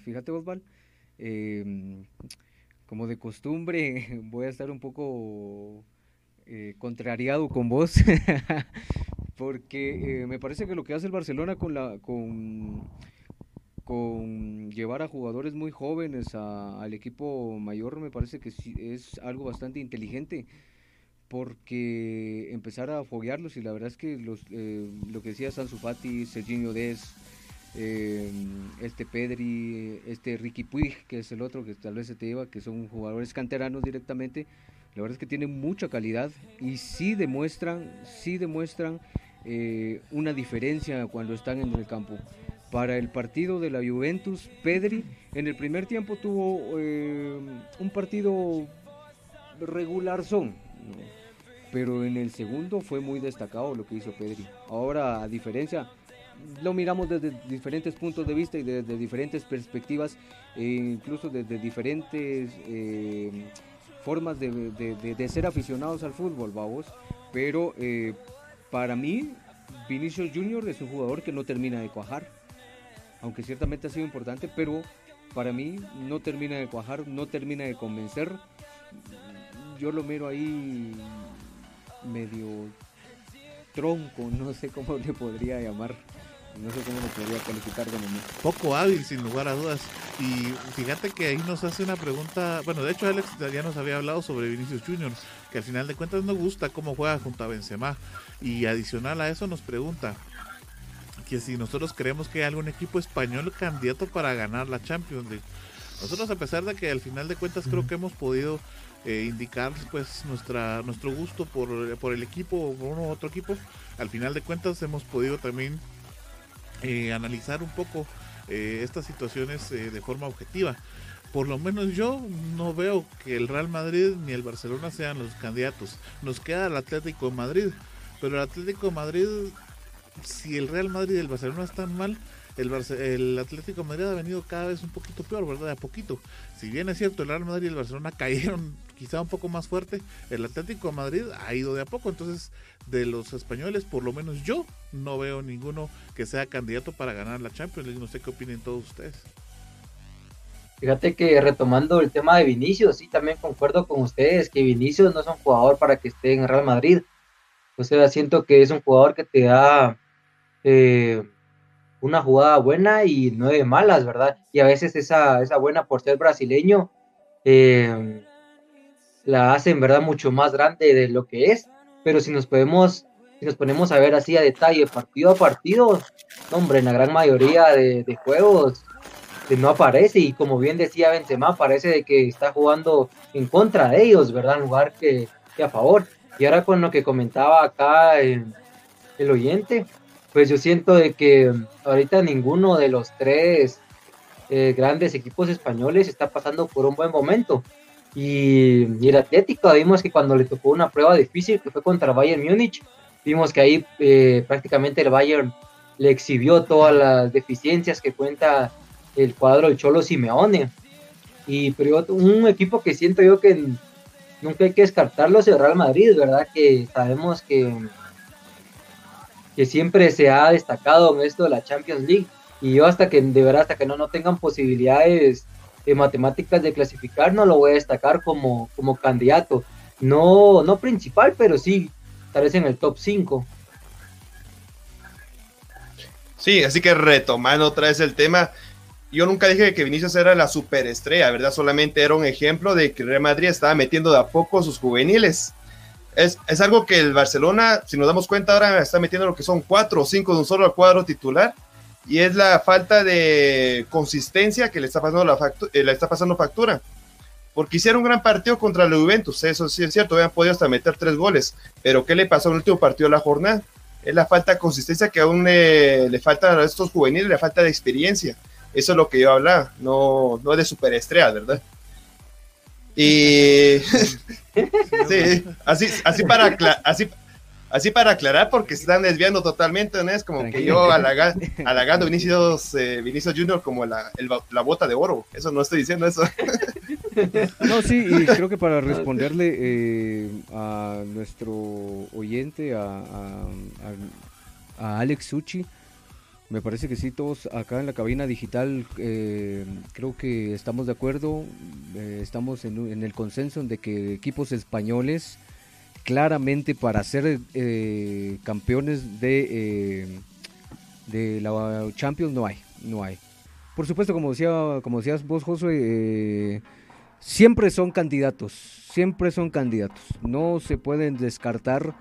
Fíjate, Osval, eh, como de costumbre, voy a estar un poco eh, contrariado con vos, porque eh, me parece que lo que hace el Barcelona con la con, llevar a jugadores muy jóvenes al equipo mayor me parece que es algo bastante inteligente porque empezar a foguearlos y la verdad es que los, eh, lo que decía Sansu Fati, Serginho Dez, eh, este Pedri, este Ricky Puig, que es el otro que tal vez se te lleva, que son jugadores canteranos directamente. La verdad es que tienen mucha calidad y sí demuestran, sí demuestran eh, una diferencia cuando están en el campo. Para el partido de la Juventus, Pedri en el primer tiempo tuvo eh, un partido regular son, pero en el segundo fue muy destacado lo que hizo Pedri. Ahora, a diferencia, lo miramos desde diferentes puntos de vista y desde diferentes perspectivas, e incluso desde diferentes eh, formas de, ser aficionados al fútbol, vamos. Pero eh, para mí, Vinicius Junior es un jugador que no termina de cuajar, aunque ciertamente ha sido importante, pero para mí no termina de cuajar, no termina de convencer. Yo lo miro ahí medio tronco, no sé cómo le podría llamar. No sé cómo lo podría calificar de momento. Poco hábil, sin lugar a dudas. Y fíjate que ahí nos hace una pregunta. Bueno, de hecho, Alex ya nos había hablado sobre Vinicius Junior, que al final de cuentas no gusta cómo juega junto a Benzema. Y adicional a eso, nos pregunta que si nosotros creemos que hay algún equipo español candidato para ganar la Champions League. Nosotros, a pesar de que al final de cuentas creo que hemos podido eh, indicar pues nuestra nuestro gusto por, por el equipo, por uno u otro equipo, al final de cuentas hemos podido también eh, analizar un poco eh, estas situaciones eh, de forma objetiva. Por lo menos yo no veo que el Real Madrid ni el Barcelona sean los candidatos. Nos queda el Atlético de Madrid. Pero el Atlético Madrid, si el Real Madrid y el Barcelona están mal, el, el Atlético Madrid ha venido cada vez un poquito peor, ¿verdad? De a poquito. Si bien es cierto, el Real Madrid y el Barcelona cayeron quizá un poco más fuerte, el Atlético de Madrid ha ido de a poco. Entonces, de los españoles, por lo menos yo no veo ninguno que sea candidato para ganar la Champions League. No sé qué opinen todos ustedes. Fíjate que retomando el tema de Vinicius, sí, también concuerdo con ustedes que Vinicius no es un jugador para que esté en Real Madrid. O sea, siento que es un jugador que te da eh, una jugada buena y nueve malas, ¿verdad? Y a veces esa, esa buena por ser brasileño eh, la hace en verdad mucho más grande de lo que es. Pero si nos podemos, si nos ponemos a ver así a detalle, partido a partido, hombre, en la gran mayoría de, juegos que no aparece y como bien decía Benzema, parece de que está jugando en contra de ellos, ¿verdad? En lugar que, a favor. Y ahora con lo que comentaba acá el, el oyente, pues yo siento de que ahorita ninguno de los tres eh, grandes equipos españoles está pasando por un buen momento. Y, el Atlético, vimos que cuando le tocó una prueba difícil, que fue contra Bayern Múnich, vimos que ahí eh, prácticamente el Bayern le exhibió todas las deficiencias que cuenta el cuadro del Cholo Simeone. Y pero un equipo que siento yo que nunca hay que descartarlo es el Real Madrid, ¿verdad? Que sabemos que, que siempre se ha destacado en esto de la Champions League. Y yo hasta que, de verdad, hasta que no, no tengan posibilidades de matemáticas de clasificar, no lo voy a destacar como, como candidato. No, no principal, pero sí, tal vez en el top 5. Sí, así que retomando otra vez el tema, yo nunca dije que Vinicius era la superestrella, ¿verdad? Solamente era un ejemplo de que Real Madrid estaba metiendo de a poco sus juveniles. Es, es, algo que el Barcelona, si nos damos cuenta, ahora está metiendo lo que son cuatro o cinco de un solo cuadro titular. Y es la falta de consistencia que le está pasando, la eh, le está pasando factura. Porque hicieron un gran partido contra el Juventus, eso sí es cierto, habían podido hasta meter tres goles. Pero ¿qué le pasó en el último partido de la jornada? Es la falta de consistencia que aún le falta a estos juveniles, la falta de experiencia. Eso es lo que yo hablaba, no, no de superestrella, ¿verdad? Y sí, así, así para así, así para aclarar, porque se están desviando totalmente, ¿no? Es como que yo halagando Vinicius, eh, Vinicius Junior como la, la bota de oro. Eso no estoy diciendo eso. No, sí, y creo que para responderle eh, a nuestro oyente, a, a, a Alex Suchi, me parece que sí, todos acá en la cabina digital eh, creo que estamos de acuerdo, eh, estamos en, el consenso de que equipos españoles claramente para ser eh, campeones de, de la Champions no hay, no hay. Por supuesto, como, decía, como decías vos, Josué, siempre son candidatos, siempre son candidatos, no se pueden descartar,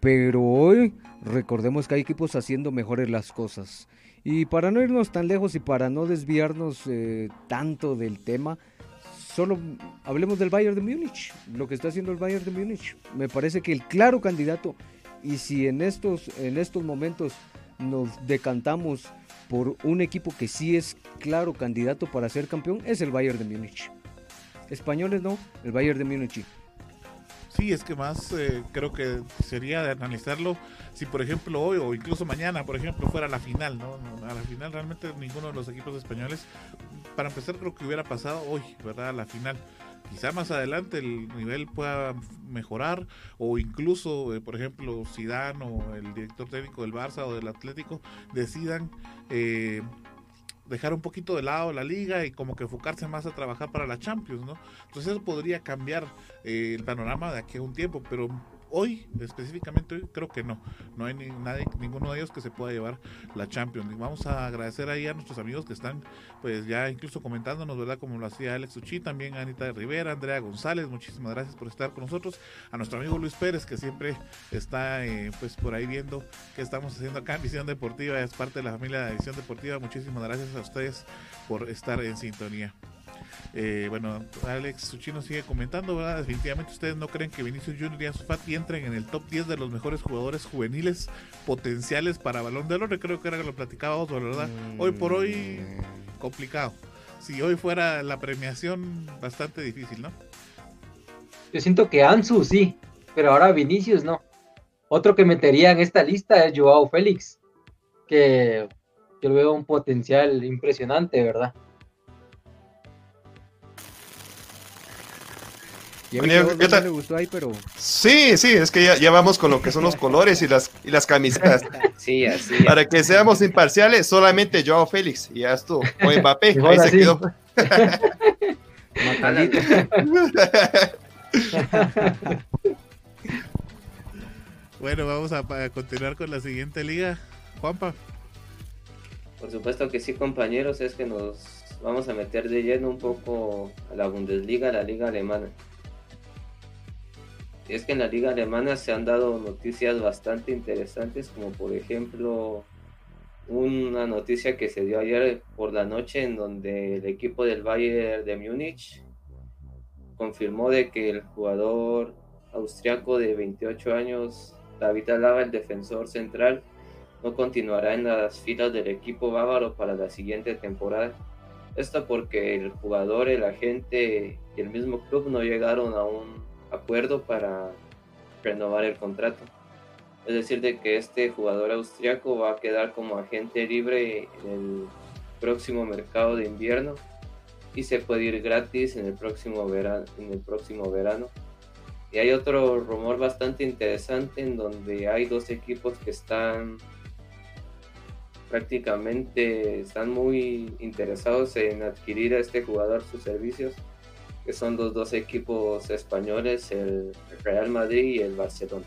pero hoy recordemos que hay equipos haciendo mejores las cosas. Y para no irnos tan lejos y para no desviarnos eh, tanto del tema, solo hablemos del Bayern de Múnich, lo que está haciendo el Bayern de Múnich. Me parece que el claro candidato, y si en estos, en estos momentos nos decantamos por un equipo que sí es claro candidato para ser campeón, es el Bayern de Múnich. Españoles no, el Bayern de Múnich. Sí, es que más eh, creo que sería de analizarlo si, por ejemplo, hoy o incluso mañana, por ejemplo, fuera la final, ¿no? A la final realmente ninguno de los equipos españoles, para empezar, creo que hubiera pasado hoy, ¿verdad? A la final. Quizá más adelante el nivel pueda mejorar o incluso, eh, por ejemplo, Zidane o el director técnico del Barça o del Atlético decidan eh, dejar un poquito de lado la liga y como que enfocarse más a trabajar para la Champions, ¿no? Entonces eso podría cambiar eh, el panorama de aquí a un tiempo, pero hoy, específicamente hoy, creo que no. No hay ni, nadie, ninguno de ellos que se pueda llevar la Champions. Vamos a agradecer ahí a nuestros amigos que están, pues ya incluso comentándonos, ¿verdad? Como lo hacía Alex Uchi, también Anita Rivera, Andrea González, muchísimas gracias por estar con nosotros. A nuestro amigo Luis Pérez, que siempre está, eh, pues por ahí viendo qué estamos haciendo acá en Visión Deportiva, es parte de la familia de Visión Deportiva. Muchísimas gracias a ustedes por estar en sintonía. Eh, bueno, Alex Suchino sigue comentando, ¿verdad? Definitivamente ustedes no creen que Vinicius Junior y Ansu Fati entren en el top 10 de los mejores jugadores juveniles potenciales para Balón de Oro. Creo que era que lo platicábamos, ¿verdad? Hoy por hoy, complicado. Si hoy fuera la premiación, bastante difícil, ¿no? Yo siento que Ansu sí, pero ahora Vinicius no. Otro que metería en esta lista es Joao Félix, que yo veo un potencial impresionante, ¿verdad? Pero... Sí, sí, es que ya, vamos con lo que son los colores y las, y las camisetas. Sí, así. Para que seamos imparciales, solamente Joao Félix y ya estuvo. O Mbappé, ahí se quedó. bueno, vamos a, a continuar con la siguiente liga. Juanpa. Por supuesto que sí, compañeros, es que nos vamos a meter de lleno un poco a la Bundesliga, la liga alemana es que en la liga alemana se han dado noticias bastante interesantes, como por ejemplo una noticia que se dio ayer por la noche en donde el equipo del Bayern de Múnich confirmó de que el jugador austriaco de 28 años, David Alaba, el defensor central, no continuará en las filas del equipo bávaro para la siguiente temporada. Esto porque el jugador, el agente y el mismo club no llegaron a un acuerdo para renovar el contrato. Es decir, de que este jugador austriaco va a quedar como agente libre en el próximo mercado de invierno y se puede ir gratis en el próximo verano. En el próximo verano. Y hay otro rumor bastante interesante en donde hay dos equipos que están prácticamente están muy interesados en adquirir a este jugador sus servicios, que son los dos equipos españoles, el Real Madrid y el Barcelona.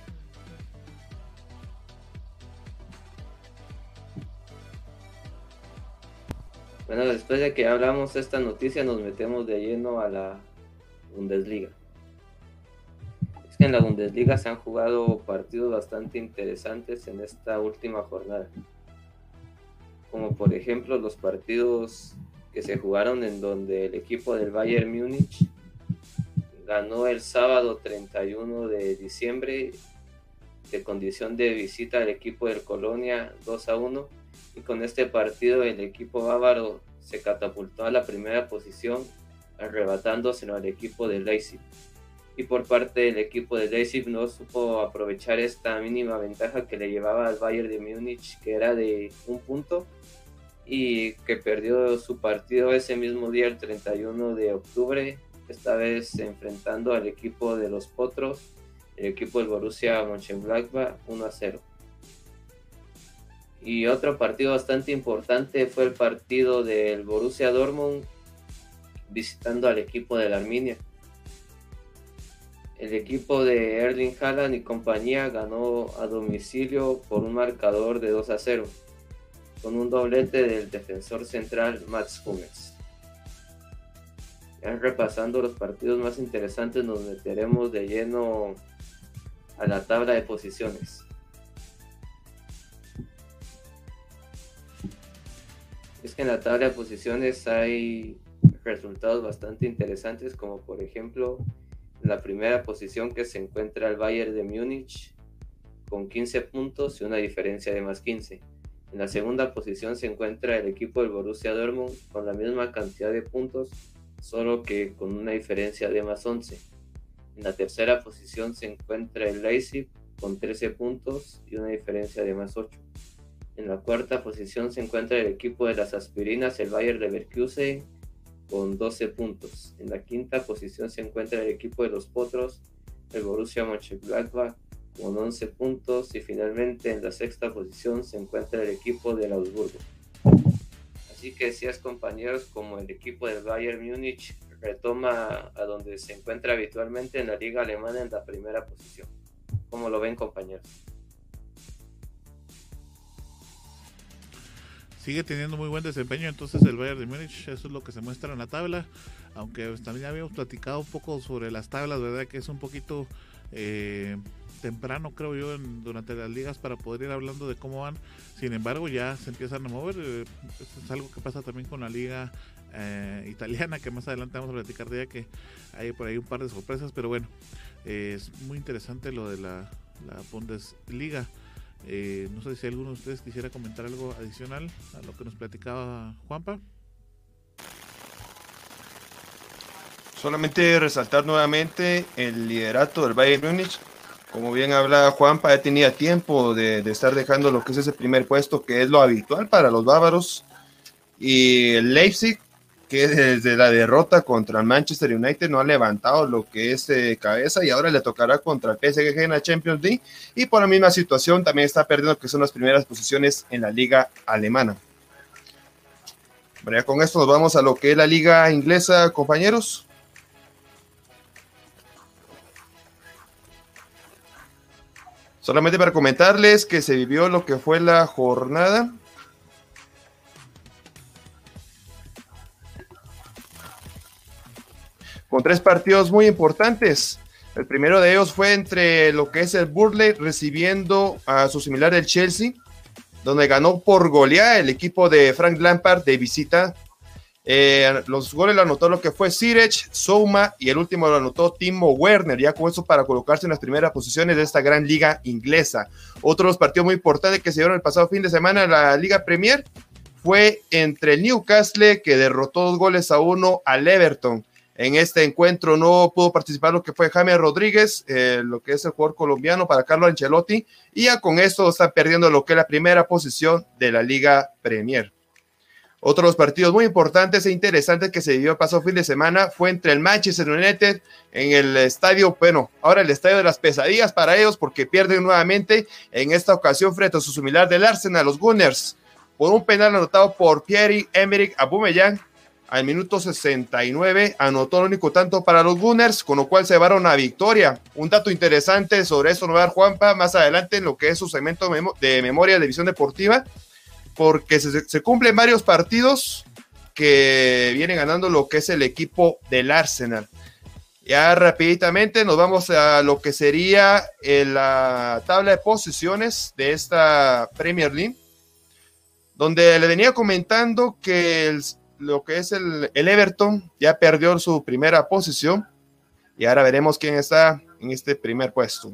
Bueno, después de que hablamos esta noticia, nos metemos de lleno a la Bundesliga. Es que en la Bundesliga se han jugado partidos bastante interesantes en esta última jornada como por ejemplo los partidos que se jugaron en donde el equipo del Bayern Múnich ganó el sábado 31 de diciembre de condición de visita al equipo del Colonia 2 a 1 y con este partido el equipo bávaro se catapultó a la primera posición arrebatándose al equipo del Leipzig. Y por parte del equipo de Leipzig no supo aprovechar esta mínima ventaja que le llevaba al Bayern de Múnich que era de un punto y que perdió su partido ese mismo día, el 31 de octubre, esta vez enfrentando al equipo de los Potros, el equipo del Borussia Mönchengladbach 1 a 0. Y otro partido bastante importante fue el partido del Borussia Dortmund visitando al equipo de la Arminia. El equipo de Erling Haaland y compañía ganó a domicilio por un marcador de 2 a 0 con un doblete del defensor central Mats Hummels. Ya repasando los partidos más interesantes nos meteremos de lleno a la tabla de posiciones. Es que en la tabla de posiciones hay resultados bastante interesantes como por ejemplo la primera posición que se encuentra el Bayern de Múnich con 15 puntos y una diferencia de más 15 en la segunda posición se encuentra el equipo del Borussia Dortmund con la misma cantidad de puntos, solo que con una diferencia de más 11. En la tercera posición se encuentra el Leipzig con 13 puntos y una diferencia de más 8. En la cuarta posición se encuentra el equipo de las aspirinas, el Bayer Leverkusen, con 12 puntos. En la quinta posición se encuentra el equipo de los Potros, el Borussia Mönchengladbach, con 11 puntos y finalmente en la sexta posición se encuentra el equipo del Augsburgo. Así que si es compañeros como el equipo del Bayern Múnich retoma a donde se encuentra habitualmente en la liga alemana en la primera posición. ¿Cómo lo ven compañeros? Sigue teniendo muy buen desempeño entonces el Bayern de Múnich, eso es lo que se muestra en la tabla, aunque también habíamos platicado un poco sobre las tablas, ¿verdad? Que es un poquito... Eh, temprano, creo yo, durante las ligas para poder ir hablando de cómo van. Sin embargo, ya se empiezan a mover. Eh, es algo que pasa también con la liga eh, italiana, que más adelante vamos a platicar de ella, que hay por ahí un par de sorpresas, pero bueno, es muy interesante lo de la, la Bundesliga. Eh, no sé si alguno de ustedes quisiera comentar algo adicional a lo que nos platicaba Juanpa. Solamente resaltar nuevamente el liderato del Bayern Múnich como bien habla Juanpa, ya tenía tiempo de, estar dejando lo que es ese primer puesto, que es lo habitual para los bávaros. Y Leipzig, que desde la derrota contra el Manchester United no ha levantado lo que es eh, cabeza y ahora le tocará contra el PSG en la Champions League. Y por la misma situación también está perdiendo que son las primeras posiciones en la liga alemana. Bueno, con esto nos vamos a lo que es la liga inglesa, compañeros. Solamente para comentarles que se vivió lo que fue la jornada. Con tres partidos muy importantes. El primero de ellos fue entre lo que es el Burley recibiendo a su similar el Chelsea, donde ganó por goleada el equipo de Frank Lampard de visita eh, los goles lo anotó lo que fue Sirech, Souma y el último lo anotó Timo Werner, ya con eso para colocarse en las primeras posiciones de esta gran liga inglesa. Otros partidos muy importantes que se dieron el pasado fin de semana en la Liga Premier fue entre el Newcastle, que derrotó dos goles a uno al Everton. En este encuentro no pudo participar lo que fue Jaime Rodríguez, eh, lo que es el jugador colombiano para Carlos Ancelotti, y ya con esto está perdiendo lo que es la primera posición de la Liga Premier. Otros partidos muy importantes e interesantes que se vivió el pasado fin de semana fue entre el Manchester United en el estadio, bueno, ahora el estadio de las pesadillas para ellos porque pierden nuevamente en esta ocasión frente a su similar del Arsenal, los Gunners, por un penal anotado por Pierre-Emerick Aubameyang al minuto 69 anotó el único tanto para los Gunners, con lo cual se llevaron a victoria. Un dato interesante sobre eso no va a dar Juanpa más adelante en lo que es su segmento de memoria de visión deportiva, porque se, cumplen varios partidos que vienen ganando lo que es el equipo del Arsenal. Ya rapiditamente nos vamos a lo que sería eh, la tabla de posiciones de esta Premier League, donde le venía comentando que el lo que es el, Everton ya perdió su primera posición y ahora veremos quién está en este primer puesto.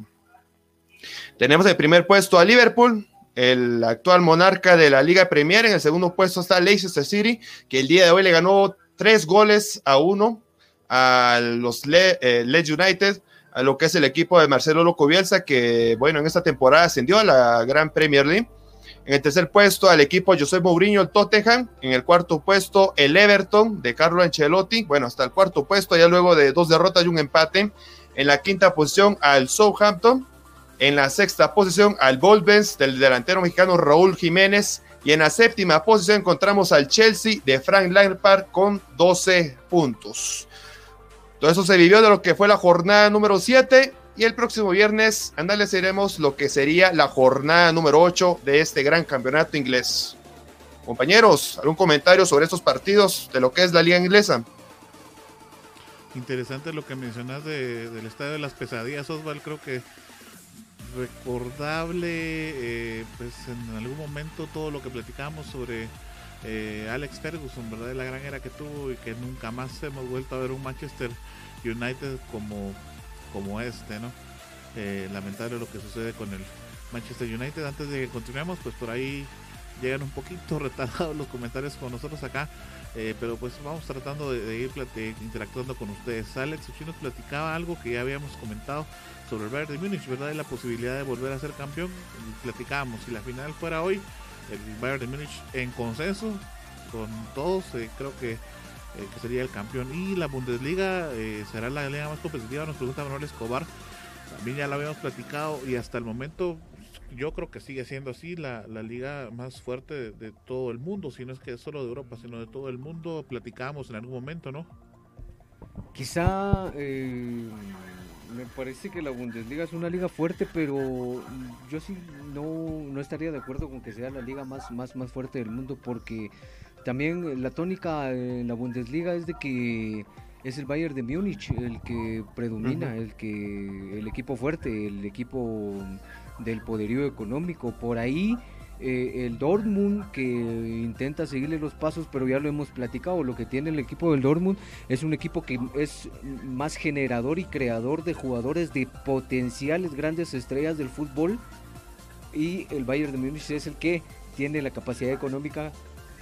Tenemos el primer puesto a Liverpool, el actual monarca de la Liga Premier. En el segundo puesto está Leicester City, que el día de hoy le ganó tres goles a uno a los eh, Leeds United, a lo que es el equipo de Marcelo Loco Bielsa, que bueno, en esta temporada ascendió a la Gran Premier League. En el tercer puesto al equipo José Mourinho, el Tottenham. En el cuarto puesto el Everton de Carlo Ancelotti. Bueno, hasta el cuarto puesto, ya luego de dos derrotas y un empate. En la quinta posición al Southampton. En la sexta posición al Bolvens del delantero mexicano Raúl Jiménez. Y en la séptima posición encontramos al Chelsea de Frank Lampard con 12 puntos. Todo eso se vivió de lo que fue la jornada número 7 y el próximo viernes analizaremos lo que sería la jornada número 8 de este gran campeonato inglés. Compañeros, ¿algún comentario sobre estos partidos de lo que es la liga inglesa? Interesante lo que mencionas del estadio de las pesadillas, Osval. Creo que recordable, eh, pues en algún momento todo lo que platicamos sobre eh, Alex Ferguson, ¿verdad? De la gran era que tuvo y que nunca más hemos vuelto a ver un Manchester United como como este, ¿no? Eh, lamentable lo que sucede con el Manchester United. Antes de que continuemos, pues por ahí llegan un poquito retardados los comentarios con nosotros acá, pero pues vamos tratando de, ir interactuando con ustedes. Alex Uchi nos platicaba algo que ya habíamos comentado sobre el Bayern de Múnich, ¿verdad? Y la posibilidad de volver a ser campeón. Platicábamos, si la final fuera hoy, el Bayern de Múnich en consenso con todos, eh, creo que eh, que sería el campeón. Y la Bundesliga eh, será la liga más competitiva, nos pregunta Manuel Escobar. También ya lo habíamos platicado y hasta el momento yo creo que sigue siendo así la, la liga más fuerte de, todo el mundo, si no es que solo de Europa, sino de todo el mundo. Platicábamos en algún momento, ¿no? Quizá eh, me parece que la Bundesliga es una liga fuerte, pero yo sí no, no estaría de acuerdo con que sea la liga más, más, más fuerte del mundo porque también la tónica en la Bundesliga es de que es el Bayern de Múnich el que predomina, el que el equipo fuerte, el equipo del poderío económico. Por ahí eh, el Dortmund que intenta seguirle los pasos, pero ya lo hemos platicado, lo que tiene el equipo del Dortmund es un equipo que es más generador y creador de jugadores de potenciales grandes estrellas del fútbol y el Bayern de Múnich es el que tiene la capacidad económica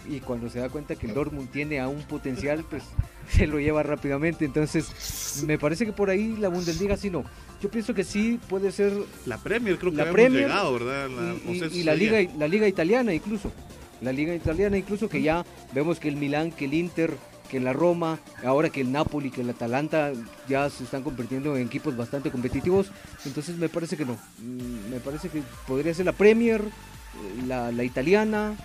y cuando se da cuenta que el Dortmund tiene a un potencial, pues se lo lleva rápidamente. Entonces, me parece que por ahí la Bundesliga sí no. Yo pienso que sí puede ser la Premier, creo que la Premier, llegado, ¿verdad? y, la liga la liga italiana incluso. La liga italiana incluso que ya vemos que el Milán, que el Inter, que la Roma, ahora que el Napoli, que el Atalanta ya se están convirtiendo en equipos bastante competitivos. Entonces me parece que no. Mm, me parece que podría ser la Premier, la, la italiana,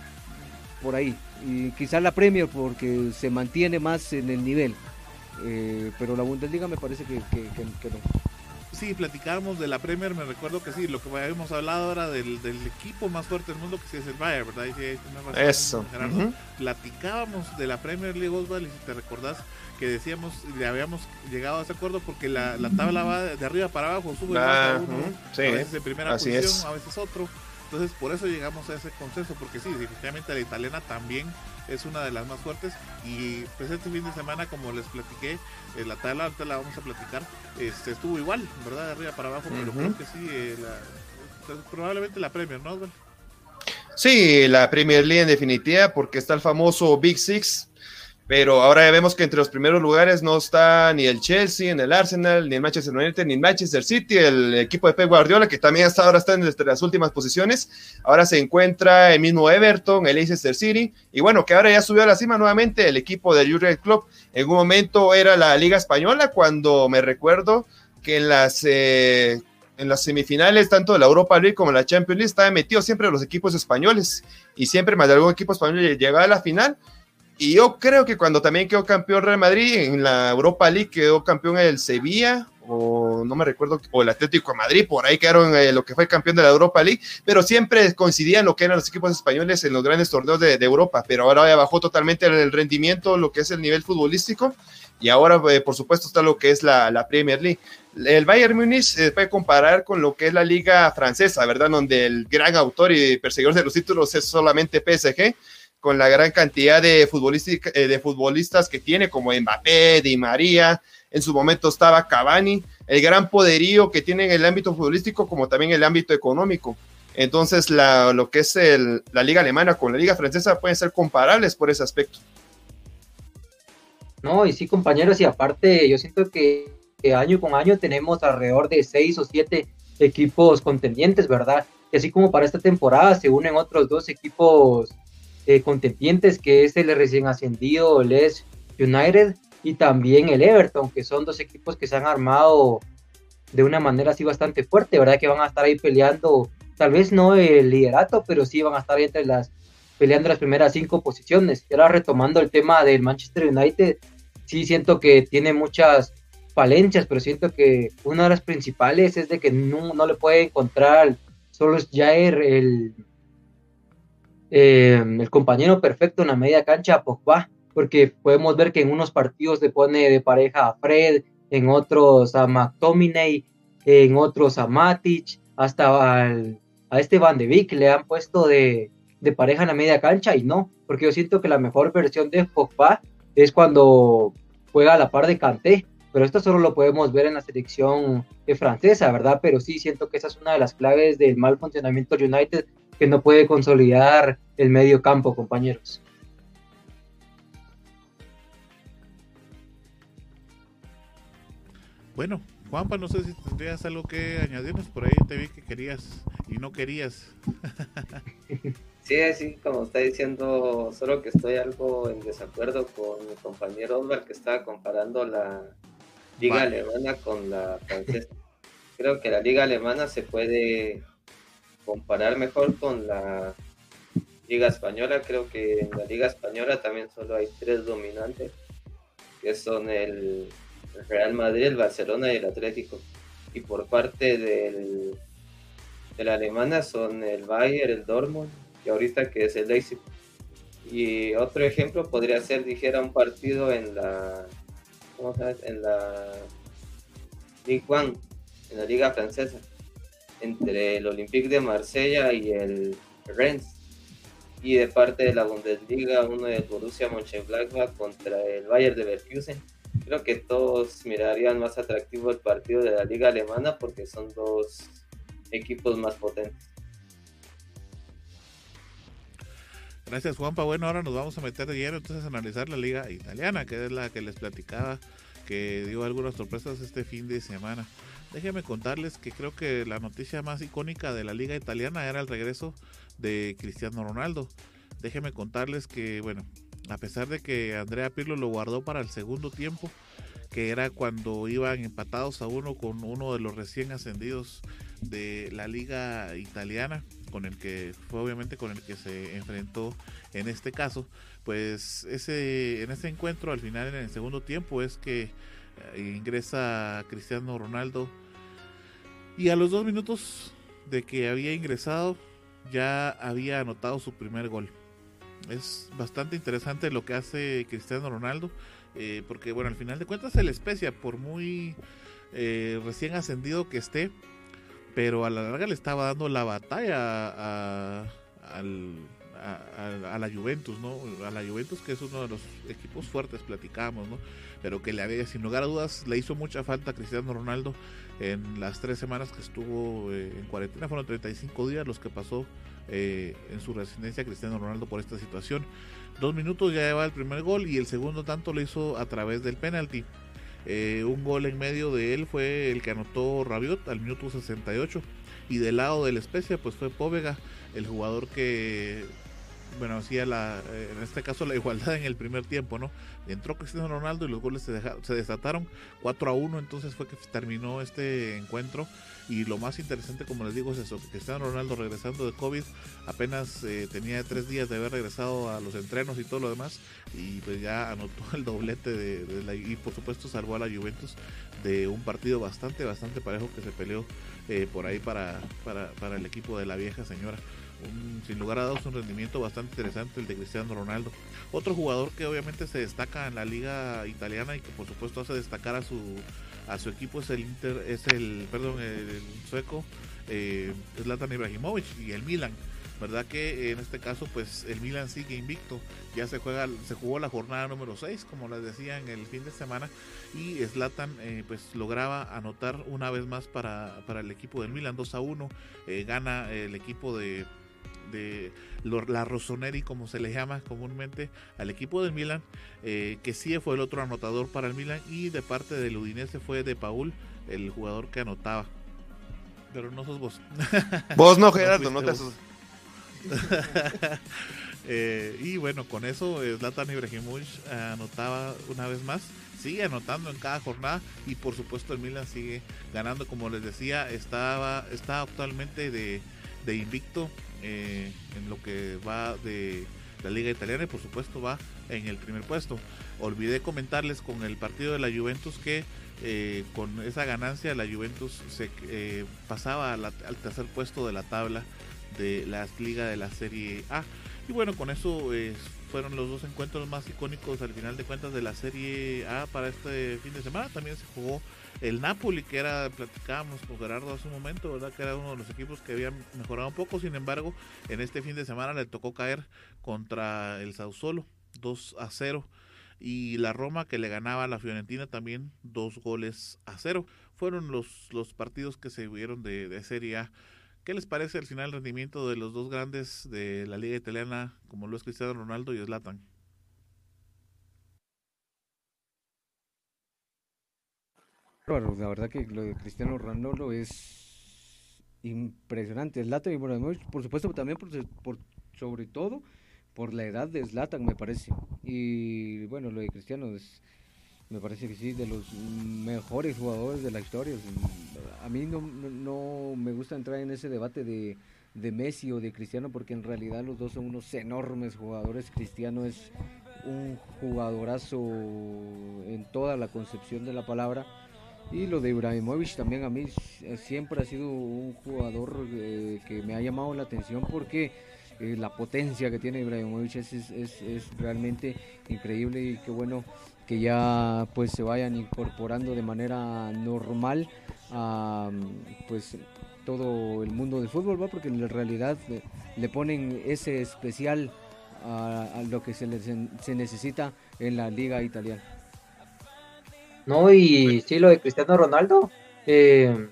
por ahí. Y quizá la Premier porque se mantiene más en el nivel. Eh, pero la Bundesliga me parece que, que, no. Sí, platicábamos de la Premier, me recuerdo que sí, lo que habíamos hablado ahora del, equipo más fuerte del mundo que sí es el Bayern, ¿verdad? Eso. Platicábamos de la Premier League Oswald y si te recordás que decíamos, le habíamos llegado a ese acuerdo porque la, tabla va de arriba para abajo, sube a uno, a veces en primera posición, a veces otro. Entonces, por eso llegamos a ese consenso, porque sí, definitivamente la italiana también es una de las más fuertes. Y pues este fin de semana, como les platiqué, eh, la tabla alta la vamos a platicar, este, estuvo igual, ¿verdad? De arriba para abajo, pero creo que sí, eh, pues, probablemente la Premier, ¿no? Sí, la Premier League en definitiva, porque está el famoso Big Six, pero ahora vemos que entre los primeros lugares no está ni el Chelsea, ni el Arsenal, ni el Manchester United, ni el Manchester City, el equipo de Pep Guardiola, que también hasta ahora está en las últimas posiciones. Ahora se encuentra el mismo Everton, el Leicester City, y bueno, que ahora ya subió a la cima nuevamente el equipo del Jurgen Club. En un momento era la Liga Española, cuando me recuerdo que en las, eh, en las semifinales, tanto de la Europa League como la Champions League, estaban metidos siempre los equipos españoles, y siempre más de algún equipo español llegaba a la final y yo creo que cuando también quedó campeón Real Madrid, en la Europa League quedó campeón el Sevilla, o no me recuerdo, o el Atlético de Madrid, por ahí quedaron eh, lo que fue campeón de la Europa League, pero siempre coincidían lo que eran los equipos españoles en los grandes torneos de, Europa, pero ahora ya bajó totalmente el rendimiento, lo que es el nivel futbolístico, y ahora, eh, por supuesto, está lo que es la, Premier League. El Bayern Múnich se puede comparar con lo que es la liga francesa, ¿verdad? Donde el gran autor y perseguidor de los títulos es solamente PSG con la gran cantidad de, eh, de futbolistas que tiene, como Mbappé, Di María, en su momento estaba Cavani, el gran poderío que tiene en el ámbito futbolístico como también en el ámbito económico. Entonces, lo que es la liga alemana con la liga francesa pueden ser comparables por ese aspecto. No, y sí, compañeros, y aparte, yo siento que, que año con año tenemos alrededor de seis o siete equipos contendientes, ¿verdad? Y así como para esta temporada se unen otros dos equipos eh, contendientes, que es el recién ascendido Les United y también el Everton, que son dos equipos que se han armado de una manera así bastante fuerte, ¿verdad? Que van a estar ahí peleando, tal vez no el liderato, pero sí van a estar entre las peleando las primeras cinco posiciones. Y ahora retomando el tema del Manchester United, sí siento que tiene muchas falencias, pero siento que una de las principales es de que no, no le puede encontrar solo Jair el eh, el compañero perfecto en la media cancha, Pogba, porque podemos ver que en unos partidos le pone de pareja a Fred, en otros a McTominay, en otros a Matic, hasta a este Van de Beek le han puesto de, pareja en la media cancha y no, porque yo siento que la mejor versión de Pogba es cuando juega a la par de Kanté, pero esto solo lo podemos ver en la selección francesa, ¿verdad? Pero sí siento que esa es una de las claves del mal funcionamiento de United que no puede consolidar el medio campo, compañeros. Bueno, Juanpa, no sé si tendrías algo que añadirnos. Por ahí te vi que querías y no querías. Sí, así como está diciendo, solo que estoy algo en desacuerdo con mi compañero Omar que estaba comparando la liga alemana con la francesa. Creo que la liga alemana se puede comparar mejor con la Liga Española. Creo que en la Liga Española también solo hay tres dominantes, que son el Real Madrid, el Barcelona y el Atlético. Y por parte del, de la alemana son el Bayern, el Dortmund y ahorita que es el Leipzig. Y otro ejemplo podría ser, dijera, un partido en la, ¿cómo sabes? En la Ligue 1, en la Liga Francesa entre el Olympique de Marsella y el Rennes. Y de parte de la Bundesliga, uno de Borussia Mönchengladbach contra el Bayern de Leverkusen. Creo que todos mirarían más atractivo el partido de la liga alemana porque son dos equipos más potentes. Gracias Juanpa. Bueno, ahora nos vamos a meter de lleno entonces a analizar la liga italiana, que es la que les platicaba, que dio algunas sorpresas este fin de semana. Déjenme contarles que creo que la noticia más icónica de la liga italiana era el regreso de Cristiano Ronaldo. Déjenme contarles que, bueno, a pesar de que Andrea Pirlo lo guardó para el segundo tiempo, que era cuando iban empatados a uno con uno de los recién ascendidos de la liga italiana, con el que fue obviamente con el que se enfrentó en este caso, pues ese en ese encuentro al final en el segundo tiempo es que eh, ingresa Cristiano Ronaldo y a los dos minutos de que había ingresado, ya había anotado su primer gol. Es bastante interesante lo que hace Cristiano Ronaldo, eh, porque bueno, al final de cuentas el especia, por muy eh, recién ascendido que esté, pero a la larga le estaba dando la batalla a, a, la Juventus, ¿no? A la Juventus que es uno de los equipos fuertes, platicamos, ¿no? Pero que le había, sin lugar a dudas, le hizo mucha falta a Cristiano Ronaldo en las tres semanas que estuvo eh, en cuarentena, fueron 35 días los que pasó eh, en su residencia Cristiano Ronaldo por esta situación. Dos minutos ya lleva el primer gol y el segundo tanto lo hizo a través del penalti. Eh, un gol en medio de él fue el que anotó Rabiot al minuto 68 y del lado de la especia pues fue Póvega, el jugador que bueno, hacía la, eh, en este caso la igualdad en el primer tiempo, ¿no? Entró Cristiano Ronaldo y los goles se, se desataron 4 a 1, entonces fue que terminó este encuentro. Y lo más interesante, como les digo, es eso, Cristiano Ronaldo regresando de COVID, apenas eh, tenía tres días de haber regresado a los entrenos y todo lo demás, y pues ya anotó el doblete de, la, y por supuesto salvó a la Juventus de un partido bastante, bastante parejo que se peleó eh, por ahí para, para, para el equipo de la vieja señora sin lugar a dudas un rendimiento bastante interesante el de Cristiano Ronaldo. Otro jugador que obviamente se destaca en la liga italiana y que por supuesto hace destacar a su a su equipo es el Inter, es el perdón el, sueco eh, Zlatan Ibrahimovic y el Milan. ¿Verdad que en este caso pues el Milan sigue invicto? Ya se juega se jugó la jornada número 6, como les decía en el fin de semana y Zlatan eh, pues lograba anotar una vez más para, para el equipo del Milan 2 a 1. Eh, gana el equipo de de la Rossoneri, como se le llama comúnmente, al equipo del Milan, eh, que sí fue el otro anotador para el Milan, y de parte del Udinese fue de Paul, el jugador que anotaba. Pero no sos vos. Vos no, Gerardo, no, te eh, y bueno, con eso Zlatan Ibrahimovic anotaba una vez más sigue anotando en cada jornada y por supuesto el Milan sigue ganando como les decía estaba está actualmente de, de invicto eh, en lo que va de la liga italiana y por supuesto va en el primer puesto. Olvidé comentarles con el partido de la Juventus que eh, con esa ganancia la Juventus se eh, pasaba al tercer puesto de la tabla de la liga de la Serie A. Y bueno, con eso fueron los dos encuentros más icónicos al final de cuentas de la Serie A para este fin de semana. También se jugó el Napoli, que era, platicábamos con Gerardo hace un momento, ¿verdad? Que era uno de los equipos que habían mejorado un poco. Sin embargo, en este fin de semana le tocó caer contra el Sassuolo, 2 a 0. Y la Roma, que le ganaba a la Fiorentina también, dos goles a cero. Fueron los, los partidos que se vieron de, Serie A. ¿Qué les parece al final rendimiento de los dos grandes de la liga italiana, como lo es Cristiano Ronaldo y Zlatan? La verdad que lo de Cristiano Ronaldo es impresionante. Zlatan Ibrahimovic, por supuesto, también por, sobre todo por la edad de Zlatan, me parece. Y bueno, lo de Cristiano es, me parece que sí, de los mejores jugadores de la historia. A mí no, me gusta entrar en ese debate de, de Messi o de Cristiano porque en realidad los dos son unos enormes jugadores. Cristiano es un jugadorazo en toda la concepción de la palabra y lo de Ibrahimovic también a mí siempre ha sido un jugador eh, que me ha llamado la atención porque eh, la potencia que tiene Ibrahimovic es, es, realmente increíble y qué bueno que ya pues se vayan incorporando de manera normal a pues todo el mundo del fútbol ¿va? porque en realidad eh, le ponen ese especial a, lo que se, se necesita en la liga italiana. No, y sí, lo de Cristiano Ronaldo, eh,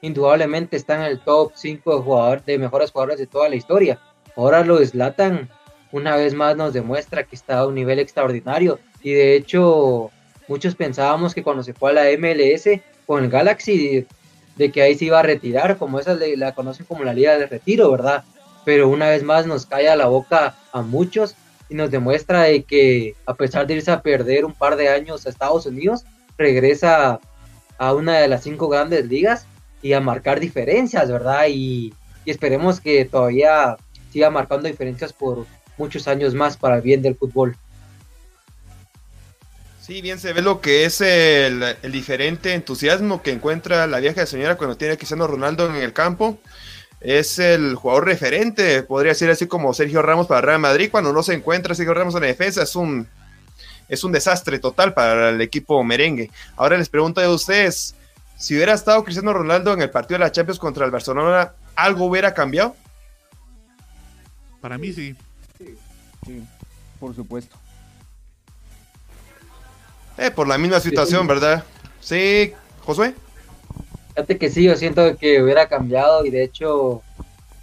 indudablemente está en el top 5 de, de mejores jugadores de toda la historia. Ahora lo deslatan, una vez más nos demuestra que está a un nivel extraordinario. Y de hecho, muchos pensábamos que cuando se fue a la MLS con el Galaxy, de, que ahí se iba a retirar, como esa la conocen como la liga de retiro, ¿verdad? Pero una vez más nos cae a la boca a muchos y nos demuestra de que a pesar de irse a perder un par de años a Estados Unidos, regresa a una de las cinco grandes ligas y a marcar diferencias, ¿verdad? Y, esperemos que todavía siga marcando diferencias por muchos años más para el bien del fútbol. Sí, bien se ve lo que es el, diferente entusiasmo que encuentra la vieja señora cuando tiene a Cristiano Ronaldo en el campo es el jugador referente, podría ser así como Sergio Ramos para Real Madrid. Cuando no se encuentra Sergio Ramos en la defensa, es un, es un desastre total para el equipo merengue. Ahora les pregunto a ustedes: si hubiera estado Cristiano Ronaldo en el partido de la Champions contra el Barcelona, ¿algo hubiera cambiado? Para mí sí. Sí, por supuesto. Eh, por la misma situación, ¿verdad? Sí, Josué. Fíjate que sí, yo siento que hubiera cambiado y de hecho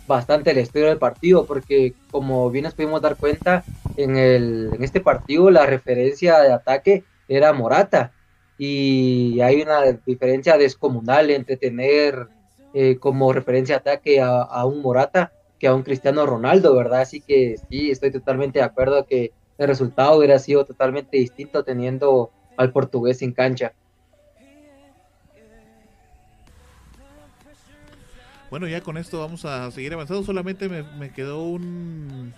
bastante el estilo del partido, porque como bien nos pudimos dar cuenta, en, el, en este partido la referencia de ataque era Morata y hay una diferencia descomunal entre tener eh, como referencia de ataque a, a, un Morata que a un Cristiano Ronaldo, ¿verdad? Así que sí, estoy totalmente de acuerdo que el resultado hubiera sido totalmente distinto teniendo al portugués en cancha. Bueno, ya con esto vamos a seguir avanzando. Solamente me, me quedó un,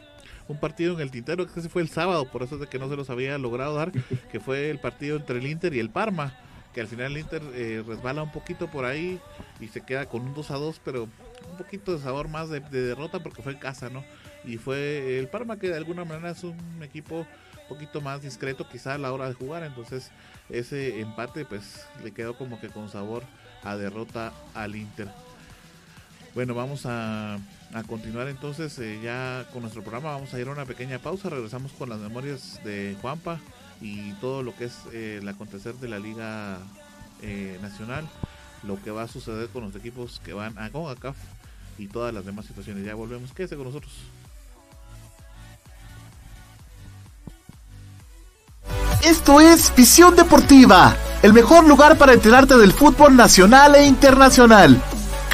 un, partido en el tintero, que ese fue el sábado, por eso es de que no se los había logrado dar, que fue el partido entre el Inter y el Parma, que al final el Inter eh, resbala un poquito por ahí y se queda con un 2 a 2, pero un poquito de sabor más de, de derrota porque fue en casa, ¿no? Y fue el Parma que de alguna manera es un equipo un poquito más discreto quizá a la hora de jugar, entonces ese empate pues le quedó como que con sabor a derrota al Inter. Bueno, vamos a, a continuar entonces eh, ya con nuestro programa. Vamos a ir a una pequeña pausa. Regresamos con las memorias de Juanpa y todo lo que es eh, el acontecer de la Liga eh, Nacional, lo que va a suceder con los equipos que van a CONCACAF y todas las demás situaciones. Ya volvemos. Quédese con nosotros. Esto es Visión Deportiva, el mejor lugar para enterarte del fútbol nacional e internacional.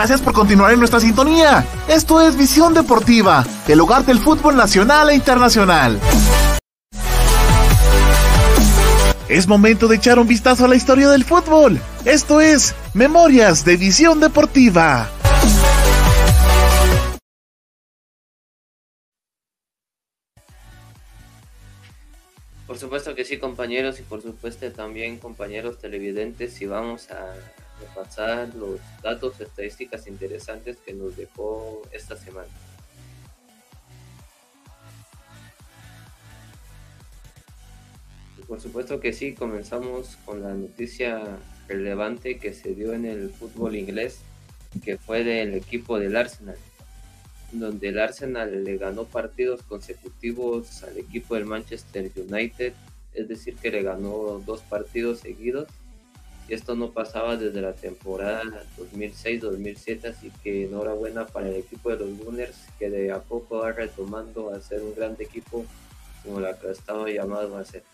Gracias por continuar en nuestra sintonía. Esto es Visión Deportiva, el hogar del fútbol nacional e internacional. Es momento de echar un vistazo a la historia del fútbol. Esto es Memorias de Visión Deportiva. Por supuesto que sí, compañeros, y por supuesto también compañeros televidentes, y vamos a repasar los datos, estadísticas interesantes que nos dejó esta semana. Por supuesto que sí, comenzamos con la noticia relevante que se dio en el fútbol inglés, que fue del equipo del Arsenal. donde el Arsenal le ganó partidos consecutivos al equipo del Manchester United, es decir, que le ganó dos partidos seguidos. Esto no pasaba desde la temporada 2006-2007, así que enhorabuena para el equipo de los Gunners, que de a poco va retomando a ser un gran equipo como la que ha estado llamado a ser.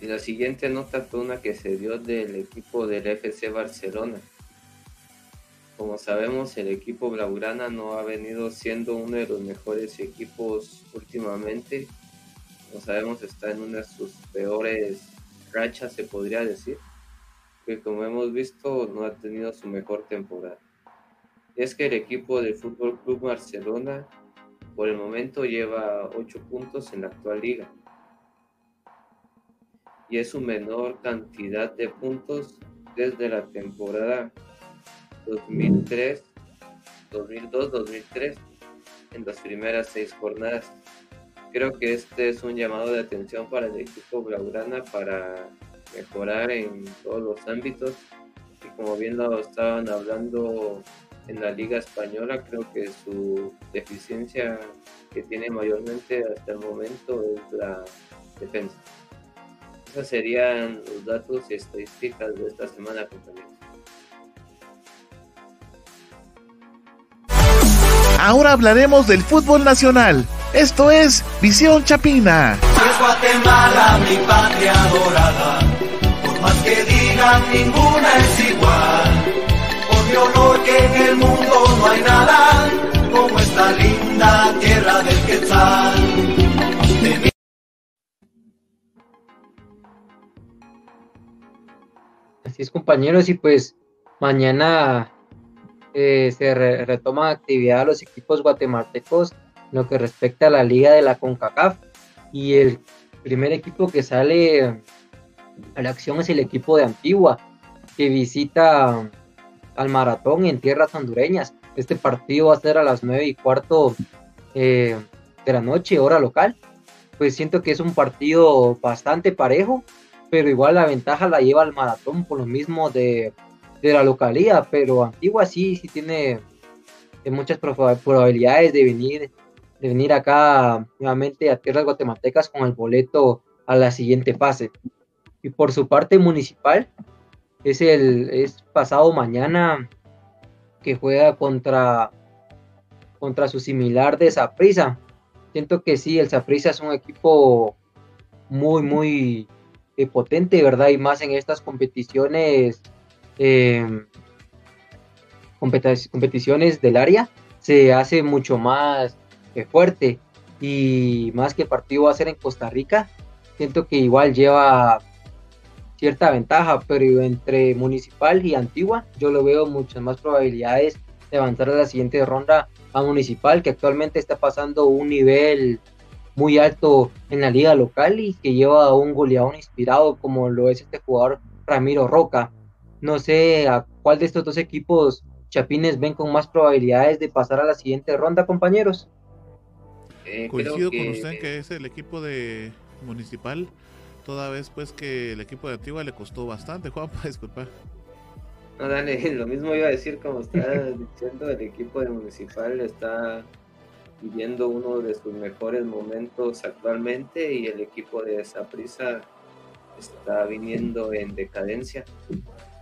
Y la siguiente nota fue una que se dio del equipo del FC Barcelona. Como sabemos, el equipo Blaugrana no ha venido siendo uno de los mejores equipos últimamente. Como sabemos, está en una de sus peores rachas, se podría decir. Que como hemos visto, no ha tenido su mejor temporada. Es que el equipo del Fútbol Club Barcelona, por el momento, lleva 8 puntos en la actual liga y es su menor cantidad de puntos desde la temporada 2003, 2002-2003 en las primeras seis jornadas. Creo que este es un llamado de atención para el equipo Blaugrana para mejorar en todos los ámbitos y como bien lo estaban hablando en la liga española, creo que su deficiencia que tiene mayormente hasta el momento es la defensa. Esos serían los datos y estadísticas de esta semana, compañeros. Ahora hablaremos del fútbol nacional. Esto es Visión Chapina. Es Guatemala, mi patria dorada. Por más que digan, ninguna es igual. Por mi honor que en el mundo no hay nada como esta linda tierra del Quetzal. Así es, compañeros, y pues mañana eh, se retoma actividad a los equipos guatemaltecos en lo que respecta a la liga de la CONCACAF. Y el primer equipo que sale a la acción es el equipo de Antigua, que visita al maratón en tierras hondureñas. Este partido va a ser a las nueve y cuarto eh, de la noche, hora local. Pues siento que es un partido bastante parejo pero igual la ventaja la lleva el maratón por lo mismo de, la localidad, pero Antigua sí, sí tiene muchas probabilidades de venir, de venir acá nuevamente a tierras guatemaltecas con el boleto a la siguiente fase. Y por su parte municipal, es el es pasado mañana que juega contra contra su similar de Saprisa. Siento que sí, el Saprisa es un equipo muy, muy, eh, potente, ¿verdad? Y más en estas competiciones, em, competiciones del área, se hace mucho más eh, fuerte. Y más que el partido va a ser en Costa Rica, siento que igual lleva cierta ventaja, pero entre Municipal y Antigua, yo lo veo muchas más probabilidades de avanzar a la siguiente ronda a Municipal, que actualmente está pasando un nivel muy alto en la liga local y que lleva a un goleador inspirado como lo es este jugador Ramiro Roca. No sé a cuál de estos dos equipos Chapines ven con más probabilidades de pasar a la siguiente ronda, compañeros. Eh, Coincido con usted que es el equipo de Municipal, toda vez pues que el equipo de Antigua le costó bastante, Juanpa, disculpa. No, dale, lo mismo iba a decir como está diciendo, el equipo de Municipal está viviendo uno de sus mejores momentos actualmente y el equipo de Saprissa está viniendo en decadencia.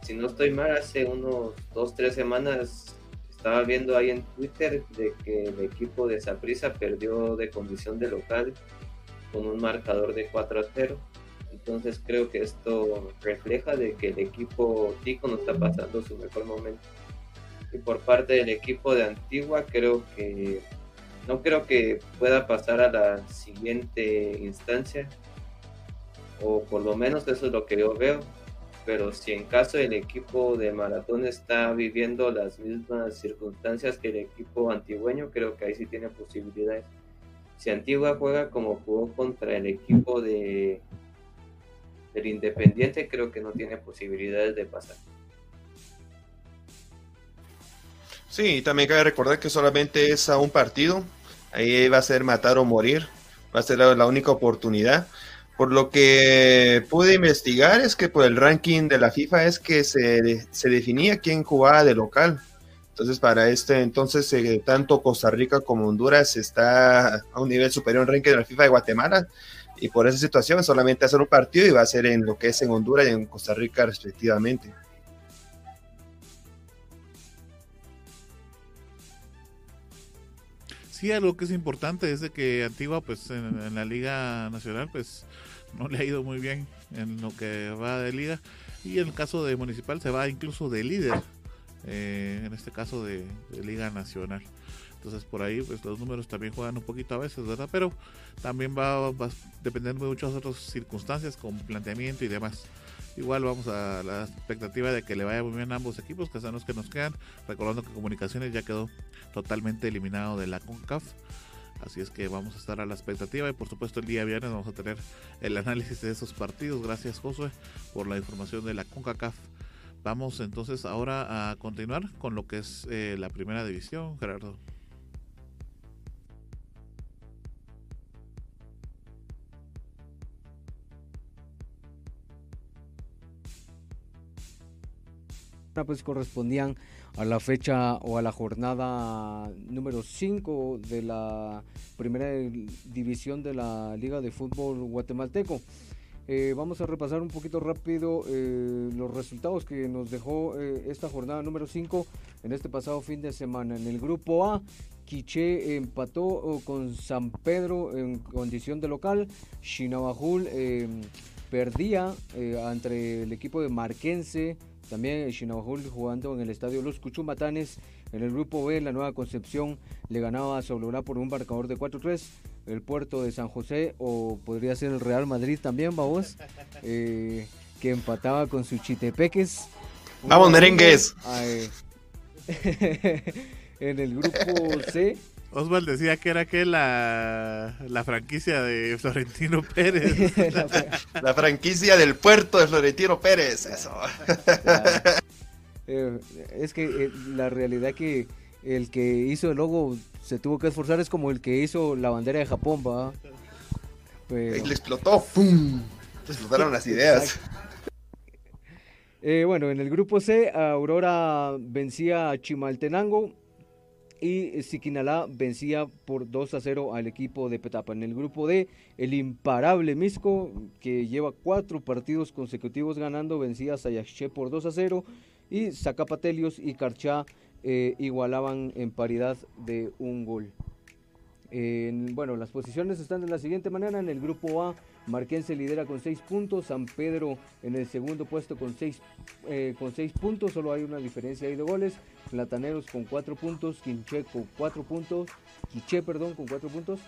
Si no estoy mal, hace unos dos, tres semanas estaba viendo ahí en Twitter de que el equipo de Saprissa perdió de condición de local con un marcador de 4 a 0. Entonces creo que esto refleja de que el equipo Tico no está pasando su mejor momento. Y por parte del equipo de Antigua creo que no creo que pueda pasar a la siguiente instancia, o por lo menos eso es lo que yo veo. Pero si en caso el equipo de maratón está viviendo las mismas circunstancias que el equipo antigüeño, creo que ahí sí tiene posibilidades. Si Antigua juega como jugó contra el equipo de del Independiente, creo que no tiene posibilidades de pasar. Sí, también cabe recordar que solamente es a un partido, Ahí va a ser matar o morir. va a ser la única oportunidad. Por lo que pude investigar es que por el ranking de la FIFA es que se, se definía quién jugaba de local. Entonces, para este entonces, eh, tanto Costa Rica como Honduras está a un nivel superior en ranking de la FIFA de Guatemala. Y por esa situación, solamente hacer un partido y va a ser en lo que es en Honduras y en Costa Rica, respectivamente. Sí, algo que es importante es de que Antigua, pues en, en la Liga Nacional, pues no le ha ido muy bien en lo que va de liga. Y en el caso de Municipal se va incluso de líder, eh, en este caso de, Liga Nacional. Entonces por ahí pues los números también juegan un poquito a veces, ¿verdad? Pero también va, va a depender de muchas otras circunstancias con planteamiento y demás. Igual vamos a la expectativa de que le vaya muy bien a ambos equipos, que son los que nos quedan. Recordando que Comunicaciones ya quedó totalmente eliminado de la CONCAF. Así es que vamos a estar a la expectativa y por supuesto el día viernes vamos a tener el análisis de esos partidos. Gracias Josué por la información de la CONCACAF. Vamos entonces ahora a continuar con lo que es eh, la primera división, Gerardo. pues correspondían a la fecha o a la jornada número 5 de la primera división de la Liga de Fútbol Guatemalteco. Eh, vamos a repasar un poquito rápido eh, los resultados que nos dejó eh, esta jornada número 5 en este pasado fin de semana. En el grupo A, Quiché empató con San Pedro en condición de local. Chinabajul perdía entre el equipo de Marquense también Chinabajul jugando en el estadio Los Cuchumatanes. En el grupo B, la Nueva Concepción le ganaba a Soblorá por un marcador de 4-3. El puerto de San José, o podría ser el Real Madrid también, vamos, eh, que empataba con su Chitepeques. ¡Vamos, merengues! en el grupo C, Oswald decía que era que la, la franquicia de Florentino Pérez. la franquicia del puerto de Florentino Pérez, eso. Eh, es que eh, la realidad que el que hizo el logo se tuvo que esforzar es como el que hizo la bandera de Japón, va. Pero... Le explotó, ¡pum! Le explotaron las ideas. Eh, bueno, en el grupo C, Aurora vencía a Chimaltenango y Siquinalá vencía por 2 a 0 al equipo de Petapa. En el grupo D, el imparable Misco, que lleva cuatro partidos consecutivos ganando, vencía a Sayaché por 2 a 0 y Zacapatelios y Carchá eh, igualaban en paridad de un gol. En, bueno, las posiciones están de la siguiente manera. En el grupo A, Marquense lidera con 6 puntos, San Pedro en el segundo puesto con 6 eh, con seis puntos, solo hay una diferencia ahí de goles. Plataneros con 4 puntos, Quinche con 4 puntos, Quiche, perdón, con 4 puntos.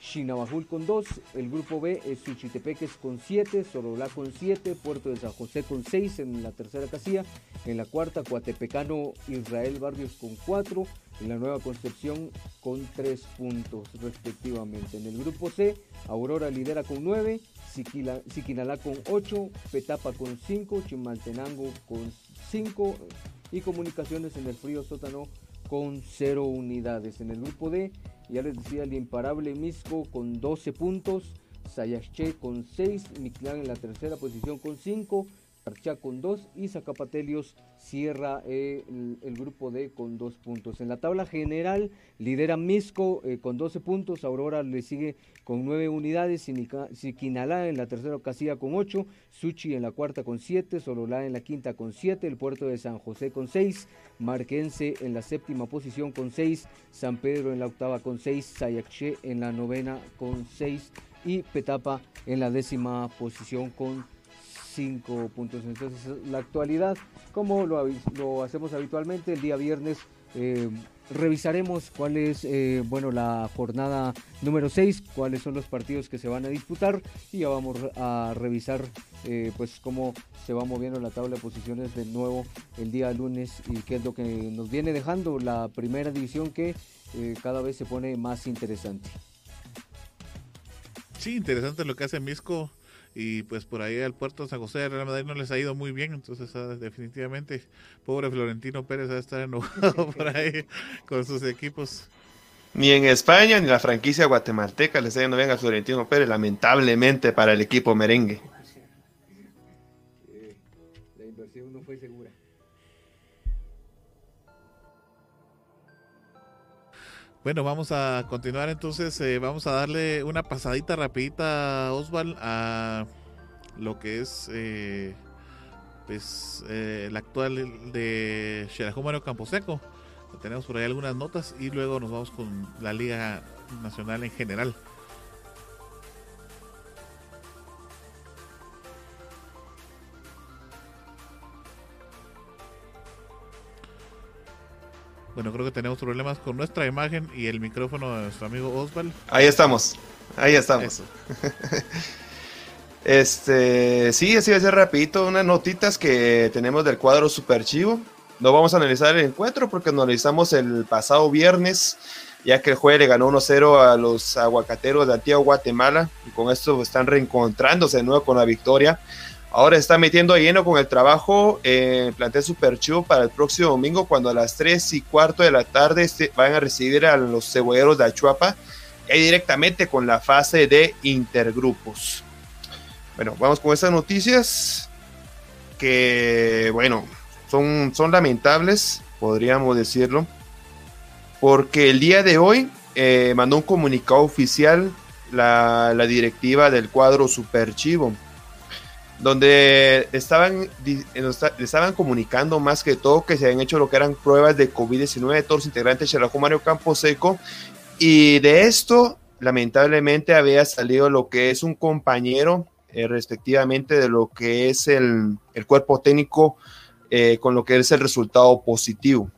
Chinabajul con 2, el grupo B es Suchitepeques con 7, Sorolá con 7, Puerto de San José con 6 en la tercera casilla, en la cuarta Coatepecano Israel Barrios con 4, en la Nueva Concepción con 3 puntos respectivamente. En el grupo C, Aurora lidera con 9, Siquinalá con 8, Petapa con 5, Chimaltenango con 5 y Comunicaciones en el frío sótano con 0 unidades. En el grupo D, ya les decía, el imparable Misco con 12 puntos, Sayaché con 6, Mictlán en la tercera posición con 5, Archa con 2 y Zacapatelios cierra eh, el, el, grupo D con 2 puntos. En la tabla general lidera Misco eh, con 12 puntos, Aurora le sigue con 9 unidades, Siquinalá en la tercera casilla con 8, Suchi en la cuarta con 7, Sololá en la quinta con 7, el puerto de San José con 6, Marquense en la séptima posición con 6, San Pedro en la octava con 6, Sayaché en la novena con 6 y Petapa en la décima posición con 5 puntos. Entonces, la actualidad, como lo, hacemos habitualmente, el día viernes eh, revisaremos cuál es eh, bueno la jornada número 6, cuáles son los partidos que se van a disputar y ya vamos a revisar eh, pues cómo se va moviendo la tabla de posiciones de nuevo el día lunes y qué es lo que nos viene dejando la primera división que cada vez se pone más interesante. Sí, interesante lo que hace Misco y pues por ahí al puerto de San José de Real Madrid no les ha ido muy bien, entonces uh, definitivamente pobre Florentino Pérez va a estar enojado por ahí con sus equipos. Ni en España ni la franquicia guatemalteca le está yendo bien a Florentino Pérez, lamentablemente para el equipo merengue. Bueno, vamos a continuar entonces, eh, vamos a darle una pasadita rapidita, Osval, a lo que es eh, pues eh, el actual de Xerajú Mario Camposeco. Tenemos por ahí algunas notas y luego nos vamos con la Liga Nacional en general. Bueno, creo que tenemos problemas con nuestra imagen y el micrófono de nuestro amigo Osval. Ahí estamos, ahí estamos. Este, sí, así va a ser rapidito, unas notitas que tenemos del cuadro Super Chivo. No vamos a analizar el encuentro porque analizamos el pasado viernes, ya que el jueves le ganó 1-0 a los aguacateros de Antigua Guatemala y con esto están reencontrándose de nuevo con la victoria. Ahora está metiendo de lleno con el trabajo en plantel Super Chivo para el próximo domingo cuando a las 3 y cuarto de la tarde van a recibir a los cebolleros de Achuapa y directamente con la fase de intergrupos. Bueno, vamos con estas noticias que, bueno, son, son lamentables, podríamos decirlo, porque el día de hoy eh, mandó un comunicado oficial la, la, directiva del cuadro Super Chivo, donde estaban, estaban comunicando más que todo que se habían hecho lo que eran pruebas de COVID-19 de todos los integrantes de Mario Camposeco, y de esto, lamentablemente, había salido lo que es un compañero eh, respectivamente de lo que es el, el cuerpo técnico eh, con lo que es el resultado positivo.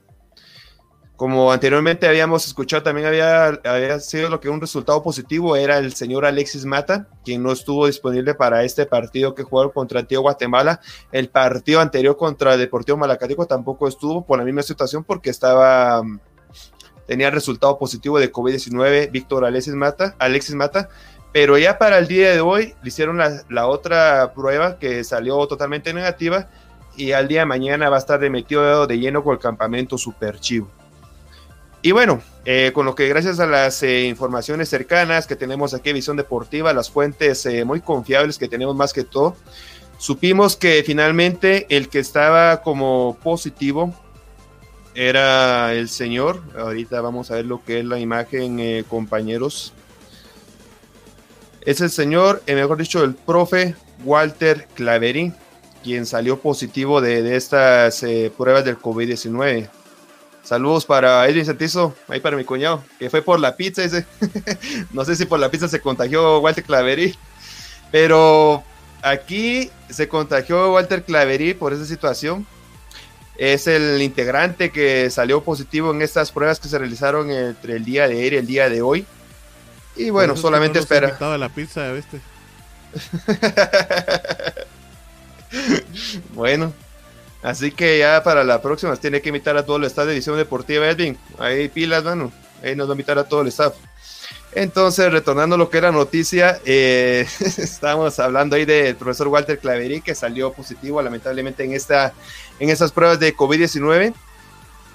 Como anteriormente habíamos escuchado, también había, había sido lo que un resultado positivo era el señor Alexis Mata, quien no estuvo disponible para este partido que jugó contra Antiguo Guatemala. El partido anterior contra Deportivo Malacateco tampoco estuvo por la misma situación porque estaba tenía resultado positivo de COVID-19 Víctor Alexis Mata, Alexis Mata, pero ya para el día de hoy le hicieron la, la, otra prueba que salió totalmente negativa y al día de mañana va a estar metido de lleno con el campamento Super Chivo. Y bueno, eh, con lo que gracias a las eh, informaciones cercanas que tenemos aquí, Visión Deportiva, las fuentes eh, muy confiables que tenemos más que todo, supimos que finalmente el que estaba como positivo era el señor. Ahorita vamos a ver lo que es la imagen, eh, compañeros es el señor, mejor dicho, el profe Walter Claverín, quien salió positivo de, estas pruebas del COVID-19. Saludos para Edwin Santizo, ahí para mi cuñado, que fue por la pizza no sé si por la pizza se contagió Walter Claverí, pero aquí se contagió Walter Claverí por esa situación. Es el integrante que salió positivo en estas pruebas que se realizaron entre el día de ayer y el día de hoy. Y bueno, solamente espera. la pizza, ¿viste? bueno, así que ya para la próxima tiene que invitar a todo el staff de Edición Deportiva Edwin. Ahí pilas, mano. Ahí nos va a invitar a todo el staff. Entonces, retornando a lo que era noticia, eh, estamos hablando ahí del profesor Walter Claverí, que salió positivo lamentablemente en, esta, en estas pruebas de COVID-19.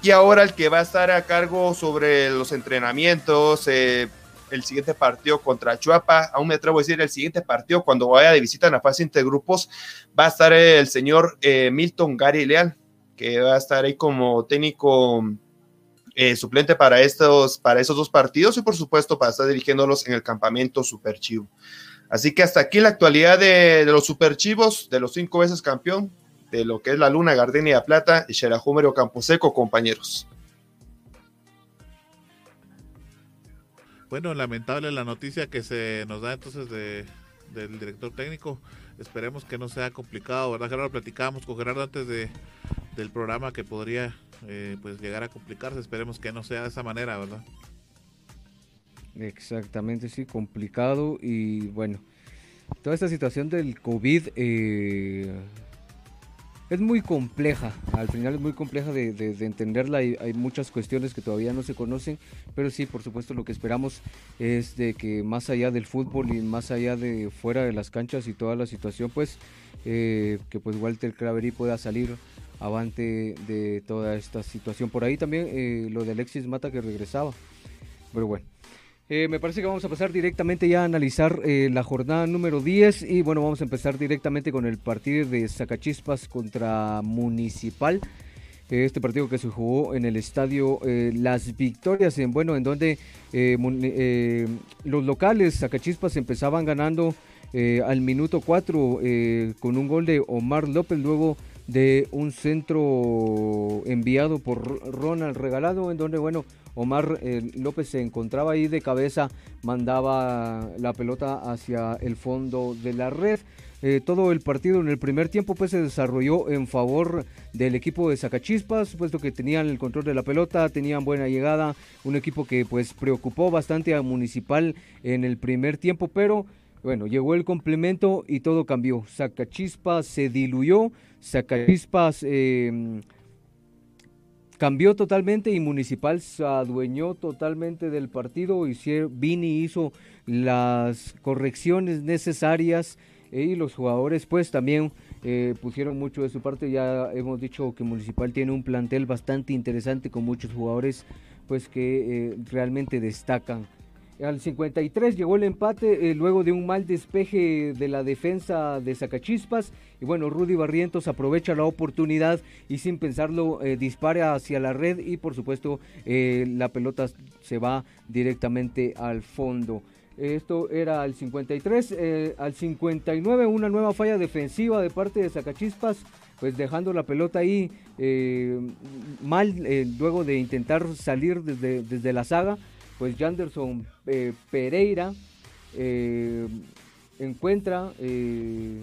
Y ahora el que va a estar a cargo sobre los entrenamientos, eh, el siguiente partido contra Chuapa, aún me atrevo a decir el siguiente partido cuando vaya de visita en la fase intergrupos, va a estar el señor eh, Milton Gary Leal, que va a estar ahí como técnico eh, suplente para estos, para esos dos partidos y por supuesto para estar dirigiéndolos en el campamento Super Chivo. Así que hasta aquí la actualidad de, los Super Chivos, de los cinco veces campeón, de lo que es la Luna, Gardenia Plata y Xerajúmero Camposeco, compañeros. Bueno, lamentable la noticia que se nos da entonces de, del director técnico. Esperemos que no sea complicado, ¿verdad, Gerardo? Platicábamos con Gerardo antes de, del programa que podría eh, pues llegar a complicarse. Esperemos que no sea de esa manera, ¿verdad? Exactamente, sí, complicado y bueno, toda esta situación del COVID eh, es muy compleja, al final es muy compleja de, de, de entenderla, hay, hay, muchas cuestiones que todavía no se conocen, pero sí, por supuesto, lo que esperamos es de que más allá del fútbol y más allá de fuera de las canchas y toda la situación, pues, eh, que pues Walter Cravery pueda salir avante de toda esta situación. Por ahí también eh, lo de Alexis Mata que regresaba. Pero bueno. Eh, me parece que vamos a pasar directamente ya a analizar eh, la jornada número 10 y bueno, vamos a empezar directamente con el partido de Zacachispas contra Municipal. Eh, este partido que se jugó en el estadio Las Victorias, en bueno, en donde los locales Zacachispas empezaban ganando al minuto 4 con un gol de Omar López, luego de un centro enviado por Ronald Regalado, en donde, bueno, Omar eh, López se encontraba ahí de cabeza, mandaba la pelota hacia el fondo de la red. Eh, todo el partido en el primer tiempo pues se desarrolló en favor del equipo de Zacachispas, puesto que tenían el control de la pelota, tenían buena llegada, un equipo que pues preocupó bastante a Municipal en el primer tiempo, pero bueno, llegó el complemento y todo cambió. Zacachispas se diluyó, Zacachispas eh, cambió totalmente y Municipal se adueñó totalmente del partido. Vini hizo las correcciones necesarias eh, y los jugadores pues también eh, pusieron mucho de su parte. Ya hemos dicho que Municipal tiene un plantel bastante interesante con muchos jugadores pues que realmente destacan al 53 llegó el empate eh, luego de un mal despeje de la defensa de Zacachispas. Y bueno, Rudy Barrientos aprovecha la oportunidad y sin pensarlo eh, dispara hacia la red y por supuesto eh, la pelota se va directamente al fondo. Esto era al 53. al 59 una nueva falla defensiva de parte de Zacachispas pues dejando la pelota ahí mal luego de intentar salir desde, desde la saga pues Janderson eh, Pereira eh, encuentra, eh,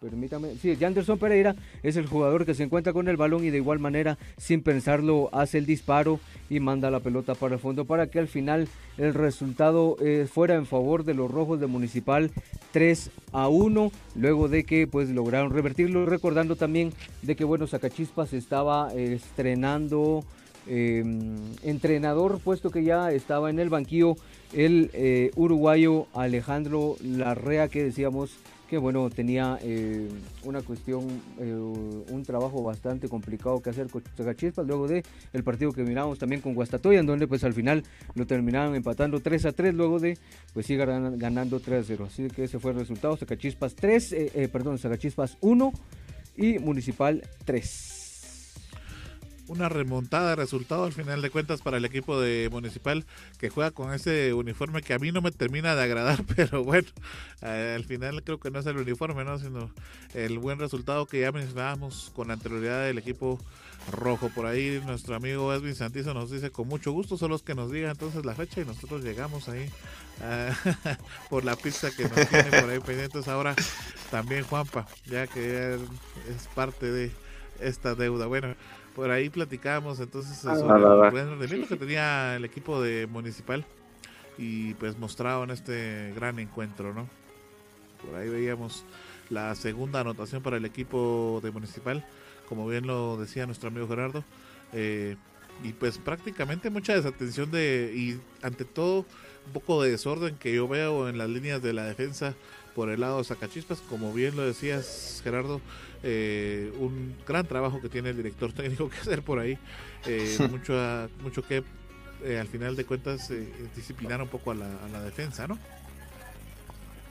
permítame, sí, Janderson Pereira es el jugador que se encuentra con el balón y de igual manera, sin pensarlo, hace el disparo y manda la pelota para el fondo para que al final el resultado fuera en favor de los rojos de Municipal 3 a 1, luego de que pues lograron revertirlo, recordando también de que bueno, Zacachispas estaba estrenando Em, entrenador, puesto que ya estaba en el banquillo el eh, uruguayo Alejandro Larrea, que decíamos que bueno, tenía eh, una cuestión, eh, un trabajo bastante complicado que hacer con Zacachispas, luego de el partido que miramos también con Guastatoya, en donde pues al final lo terminaron empatando 3 a 3, luego de pues sigue ganando 3 a 0. Así que ese fue el resultado, Zacachispas 3, perdón, Zacachispas 1 y Municipal 3 una remontada de resultado al final de cuentas para el equipo de Municipal que juega con ese uniforme que a mí no me termina de agradar, pero bueno, al final creo que no es el uniforme, ¿no? sino el buen resultado que ya mencionábamos con anterioridad del equipo rojo. Por ahí nuestro amigo Edwin Santizo nos dice con mucho gusto, solo que nos diga entonces la fecha y nosotros llegamos ahí ah, por la pista que nos tiene por ahí pendientes. Ahora también Juanpa, ya que es parte de esta deuda. Bueno, por ahí platicábamos entonces ah, sobre el rendimiento que tenía el equipo de Municipal y pues mostraban este gran encuentro, ¿no? Por ahí veíamos la segunda anotación para el equipo de Municipal, como bien lo decía nuestro amigo Gerardo. Eh, y pues prácticamente mucha desatención de y ante todo un poco de desorden que yo veo en las líneas de la defensa por el lado de Zacachispas, como bien lo decías Gerardo, eh, un gran trabajo que tiene el director técnico que hacer por ahí, eh, mucho, mucho que eh, al final de cuentas disciplinar un poco a la, defensa, ¿no?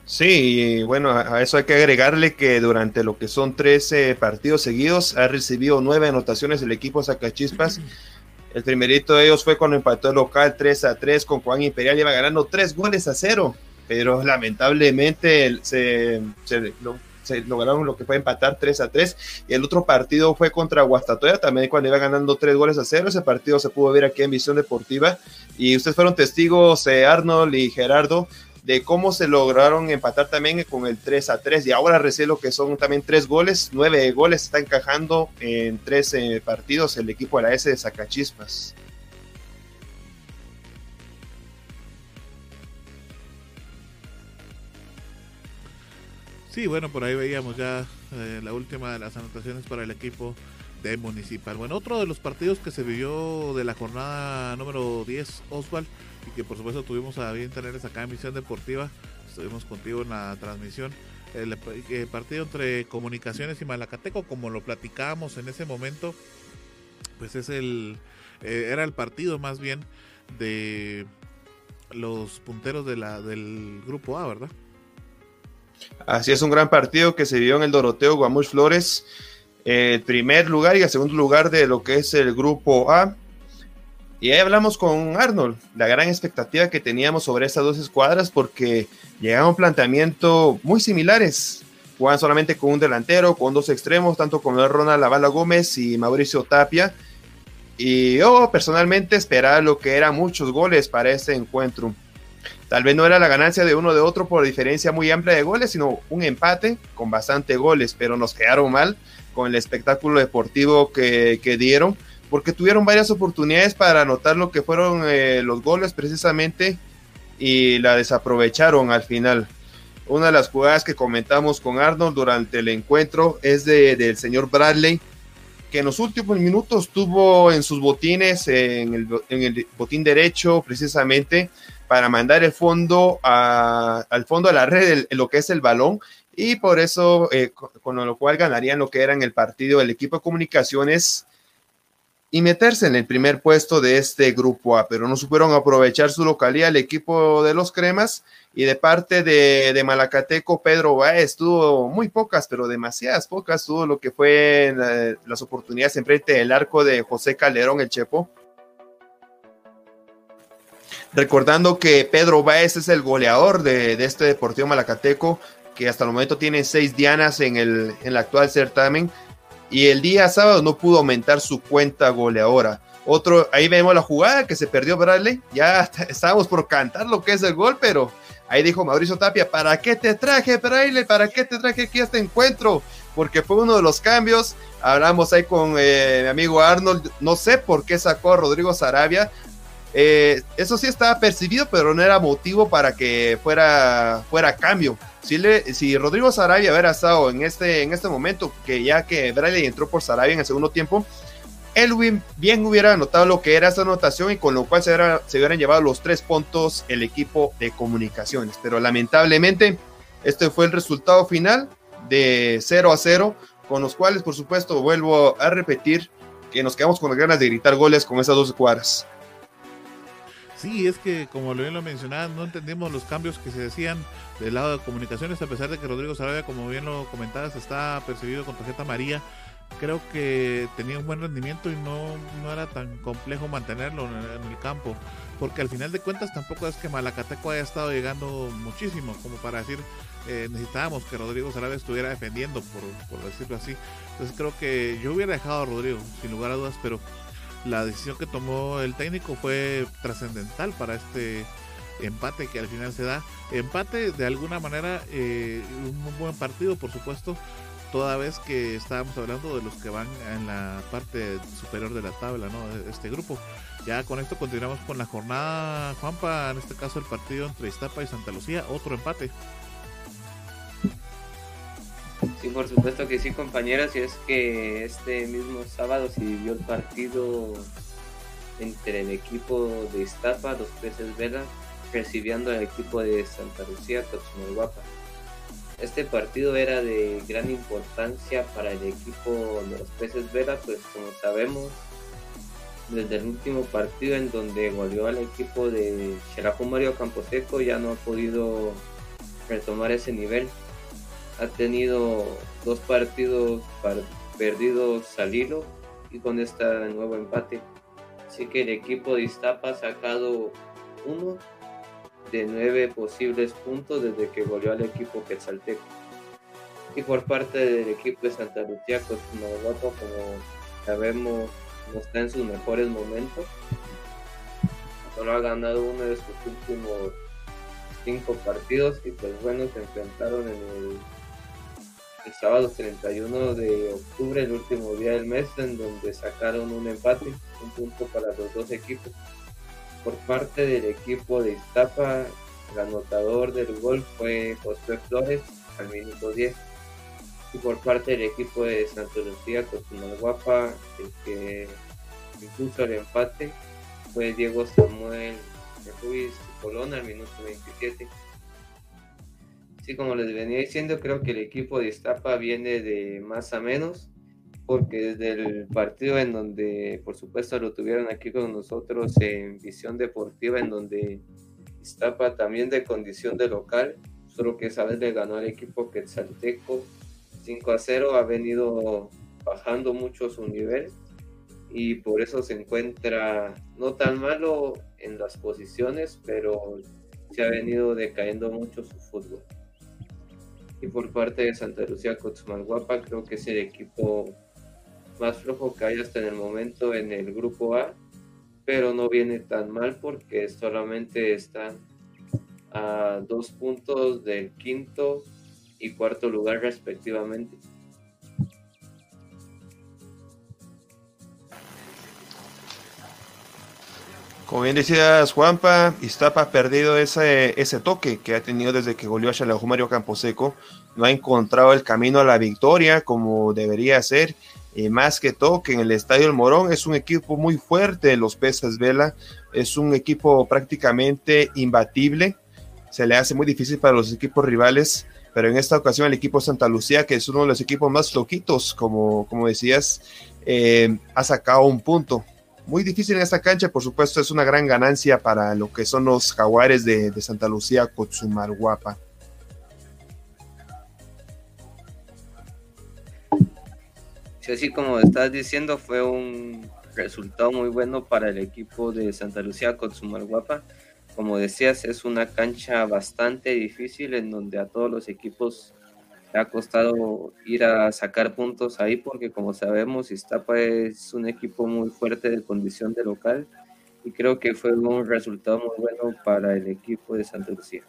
Sí, bueno, a eso hay que agregarle que durante lo que son 13 partidos seguidos ha recibido nueve anotaciones el equipo Zacachispas. El primerito de ellos fue cuando empató el local 3 a 3 con Juan Imperial, iba ganando tres goles a cero, pero lamentablemente se, se, se lograron lo que fue empatar 3 a 3. Y el otro partido fue contra Guastatoya, también cuando iba ganando 3 goles a 0. Ese partido se pudo ver aquí en Visión Deportiva. Y ustedes fueron testigos, eh, Arnold y Gerardo, de cómo se lograron empatar también con el 3 a 3. Y ahora recién lo que son también 3 goles, 9 goles está encajando en 13 partidos el equipo de la S de Zacachispas. Sí, bueno, por ahí veíamos ya eh, la última de las anotaciones para el equipo de Municipal. Bueno, otro de los partidos que se vivió de la jornada número 10, Oswald, y que por supuesto tuvimos a bien tenerles acá en Misión Deportiva, estuvimos contigo en la transmisión, el, partido entre Comunicaciones y Malacateco, como lo platicábamos en ese momento, pues es el, eh, era el partido más bien de los punteros de la, del grupo A, ¿verdad? Así es, un gran partido que se vio en el Doroteo Guamuch Flores. El primer lugar y el segundo lugar de lo que es el grupo A. Y ahí hablamos con Arnold, la gran expectativa que teníamos sobre estas dos escuadras porque llegaban un planteamiento muy similares. Juegan solamente con un delantero, con dos extremos, tanto como Ronald Lavala Gómez y Mauricio Tapia. Y yo personalmente esperaba lo que eran muchos goles para este encuentro. Tal vez no era la ganancia de uno de otro por diferencia muy amplia de goles, sino un empate con bastante goles, pero nos quedaron mal con el espectáculo deportivo que, dieron, porque tuvieron varias oportunidades para anotar lo que fueron eh, los goles precisamente y la desaprovecharon al final. Una de las jugadas que comentamos con Arnold durante el encuentro es de, del señor Bradley, que en los últimos minutos tuvo en sus botines, en el botín derecho precisamente, para mandar el fondo al fondo de la red, lo que es el balón, y por eso, eh, con, lo cual ganarían lo que era en el partido el equipo de comunicaciones y meterse en el primer puesto de este grupo A, pero no supieron aprovechar su localidad el equipo de los Cremas y de parte de, Malacateco, Pedro Baez tuvo muy pocas, pero demasiadas pocas, tuvo lo que fue las oportunidades enfrente del arco de José Calderón, el Chepo, Recordando que Pedro Báez es el goleador de, este Deportivo Malacateco, que hasta el momento tiene seis dianas en el, en actual certamen. Y el día sábado no pudo aumentar su cuenta goleadora. Otro, ahí vemos la jugada que se perdió Bradley. Ya estábamos por cantar lo que es el gol, pero ahí dijo Mauricio Tapia: ¿Para qué te traje, Bradley? ¿Para qué te traje aquí este encuentro? Porque fue uno de los cambios. Hablamos ahí con eh, mi amigo Arnold. No sé por qué sacó a Rodrigo Sarabia. Eh, eso sí estaba percibido, pero no era motivo para que fuera, fuera cambio. Si, le, si Rodrigo Sarabia hubiera estado en este, en este momento, que ya que Bradley entró por Sarabia en el segundo tiempo, Elwin bien hubiera anotado lo que era esa anotación y con lo cual se, se hubieran llevado los tres puntos el equipo de comunicaciones. Pero lamentablemente, este fue el resultado final de 0 a 0, con los cuales, por supuesto, vuelvo a repetir que nos quedamos con las ganas de gritar goles con esas dos cuadras. Sí, es que como bien lo mencionaba, no entendimos los cambios que se decían del lado de comunicaciones, a pesar de que Rodrigo Sarabia, como bien lo comentabas, está percibido con tarjeta María. Creo que tenía un buen rendimiento y no, no era tan complejo mantenerlo en el, campo, porque al final de cuentas tampoco es que Malacateco haya estado llegando muchísimo, como para decir, eh, necesitábamos que Rodrigo Sarabia estuviera defendiendo, por, por decirlo así. Entonces creo que yo hubiera dejado a Rodrigo, sin lugar a dudas, pero la decisión que tomó el técnico fue trascendental para este empate que al final se da. Empate de alguna manera, eh, un buen partido, por supuesto, toda vez que estábamos hablando de los que van en la parte superior de la tabla, ¿no? Este grupo. Ya con esto continuamos con la jornada, Juanpa, en este caso el partido entre Iztapa y Santa Lucía, otro empate. Sí, por supuesto que sí, compañeros. Y es que este mismo sábado se vivió el partido entre el equipo de Iztapa, los peces Vela, recibiendo al equipo de Santa Lucía, Guapa. Este partido era de gran importancia para el equipo de los peces Vela, pues como sabemos, desde el último partido en donde volvió al equipo de Xeraco Mario Camposeco ya no ha podido retomar ese nivel ha tenido dos partidos perdidos al hilo y con este nuevo empate. Así que el equipo de Iztapa ha sacado uno de nueve posibles puntos desde que volvió al equipo Quetzalteco. Y por parte del equipo de Santa Lucía, Cosmodoto, como sabemos, no está en sus mejores momentos. Solo ha ganado uno de sus últimos cinco partidos y pues bueno, se enfrentaron en el el sábado 31 de octubre, el último día del mes, en donde sacaron un empate, un punto para los dos equipos. Por parte del equipo de Iztapa, el anotador del gol fue José Flores al minuto 10. Y por parte del equipo de Santa Lucía, Guapa, el que impuso el empate fue Diego Samuel Ruiz Colón al minuto 27 Sí, como les venía diciendo, creo que el equipo de Iztapa viene de más a menos porque desde el partido en donde, por supuesto, lo tuvieron aquí con nosotros en visión deportiva, en donde Iztapa también de condición de local, solo que esa vez le ganó al equipo Quetzalteco 5 a 0, ha venido bajando mucho su nivel y por eso se encuentra no tan malo en las posiciones, pero se ha venido decayendo mucho su fútbol. Y por parte de Santa Lucía Cochumalguapa, creo que es el equipo más flojo que hay hasta en el momento en el grupo A, pero no viene tan mal porque solamente están a dos puntos del quinto y cuarto lugar respectivamente. Como bien decías, Juanpa, Iztapa ha perdido ese, ese toque que ha tenido desde que goleó a Xalajú Mario Camposeco. No ha encontrado el camino a la victoria como debería ser. Y más que todo, que en el Estadio El Morón es un equipo muy fuerte, los Pesas Vela. Es un equipo prácticamente imbatible. Se le hace muy difícil para los equipos rivales. Pero en esta ocasión, el equipo Santa Lucía, que es uno de los equipos más loquitos, como, decías, eh, ha sacado un punto muy difícil en esta cancha, por supuesto, es una gran ganancia para lo que son los jaguares de, Santa Lucía, Guapa. Sí, así como estás diciendo, fue un resultado muy bueno para el equipo de Santa Lucía, Guapa. Como decías, es una cancha bastante difícil en donde a todos los equipos ha costado ir a sacar puntos ahí porque como sabemos Iztapa es un equipo muy fuerte de condición de local y creo que fue un resultado muy bueno para el equipo de Santa Lucía.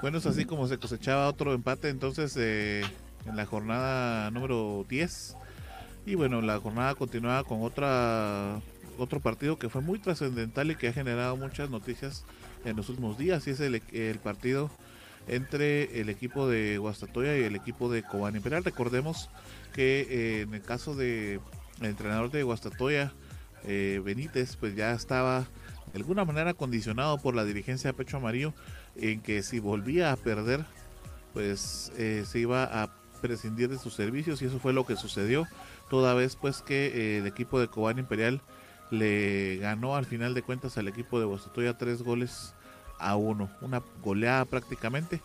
Bueno, es así como se cosechaba otro empate entonces eh, en la jornada número 10. Y bueno, la jornada continuaba con otra otro partido que fue muy trascendental y que ha generado muchas noticias en los últimos días y es el, partido entre el equipo de Guastatoya y el equipo de Cobán Imperial. Recordemos que eh, en el caso de el entrenador de Guastatoya, eh, Benítez, pues ya estaba de alguna manera condicionado por la dirigencia de Pecho Amarillo en que si volvía a perder, pues eh, se iba a prescindir de sus servicios y eso fue lo que sucedió toda vez pues que el equipo de Cobán Imperial le ganó al final de cuentas al equipo de Guastatoya tres goles a uno, una goleada prácticamente.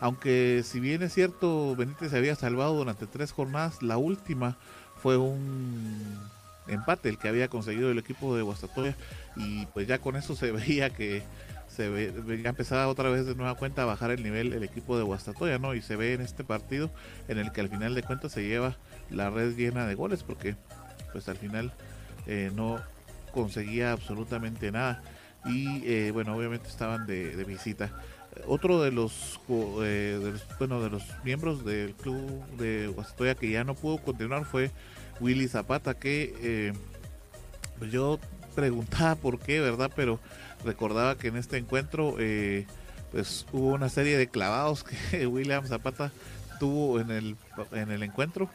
Aunque si bien es cierto, Benítez se había salvado durante tres jornadas, la última fue un empate el que había conseguido el equipo de Guastatoya y pues ya con eso se veía que se ve, ya empezaba otra vez de nueva cuenta a bajar el nivel el equipo de Guastatoya, ¿no? Y se ve en este partido en el que al final de cuentas se lleva la red llena de goles porque pues al final eh, no conseguía absolutamente nada. Y eh, bueno, obviamente estaban de, visita. Otro de los, eh, de los, bueno, de los miembros del club de Guastatoya que ya no pudo continuar fue Willy Zapata, que eh, pues yo preguntaba por qué, ¿verdad? Pero recordaba que en este encuentro pues hubo una serie de clavados que William Zapata tuvo en el, en el encuentro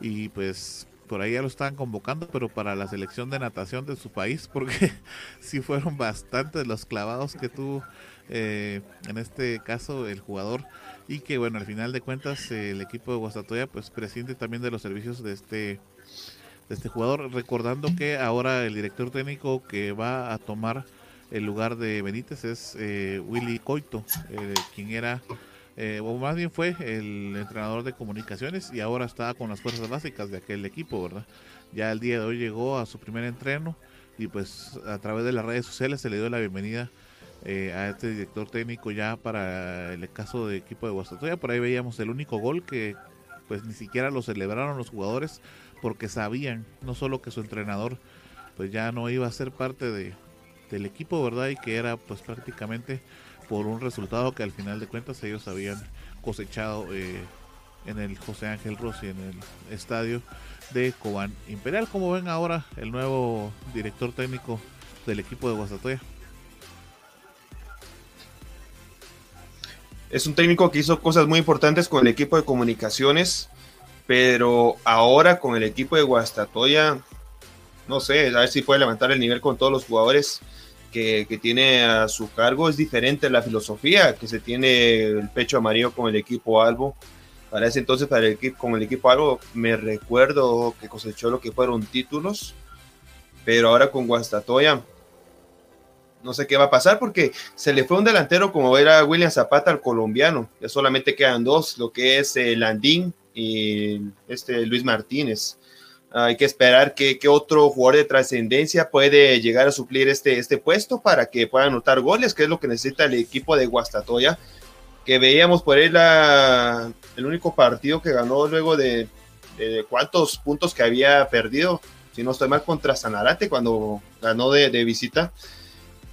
y pues por ahí ya lo estaban convocando, pero para la selección de natación de su país, porque sí fueron bastantes los clavados que tuvo eh, en este caso el jugador. Y que bueno, al final de cuentas el equipo de Guastatoya pues prescinde también de los servicios de este de este jugador, recordando que ahora el director técnico que va a tomar el lugar de Benítez es eh, Willy Coito, eh, quien era eh, o más bien fue el entrenador de comunicaciones y ahora está con las fuerzas básicas de aquel equipo, ¿verdad? Ya el día de hoy llegó a su primer entreno y pues a través de las redes sociales se le dio la bienvenida eh, a este director técnico ya para el caso de equipo de Guastatoya. Por ahí veíamos el único gol que pues ni siquiera lo celebraron los jugadores porque sabían no solo que su entrenador pues ya no iba a ser parte de, del equipo, ¿verdad? Y que era pues prácticamente por un resultado que al final de cuentas ellos habían cosechado eh, en el José Ángel Rossi, en el estadio de Cobán Imperial. Como ven ahora el nuevo director técnico del equipo de Guastatoya? Es un técnico que hizo cosas muy importantes con el equipo de comunicaciones, pero ahora con el equipo de Guastatoya, no sé, a ver si puede levantar el nivel con todos los jugadores que, que, tiene a su cargo es diferente a la filosofía que se tiene el pecho amarillo con el equipo Albo. Para ese entonces, para el equipo, con el equipo Albo, me recuerdo que cosechó lo que fueron títulos, pero ahora con Guastatoya no sé qué va a pasar porque se le fue un delantero como era William Zapata al colombiano. Ya solamente quedan dos, lo que es el Landín y este Luis Martínez. Hay que esperar que, otro jugador de trascendencia puede llegar a suplir este, este puesto para que pueda anotar goles, que es lo que necesita el equipo de Guastatoya. Que veíamos por ahí el único partido que ganó luego de, de, cuántos puntos que había perdido, si no estoy mal, contra Sanarate cuando ganó de, de visita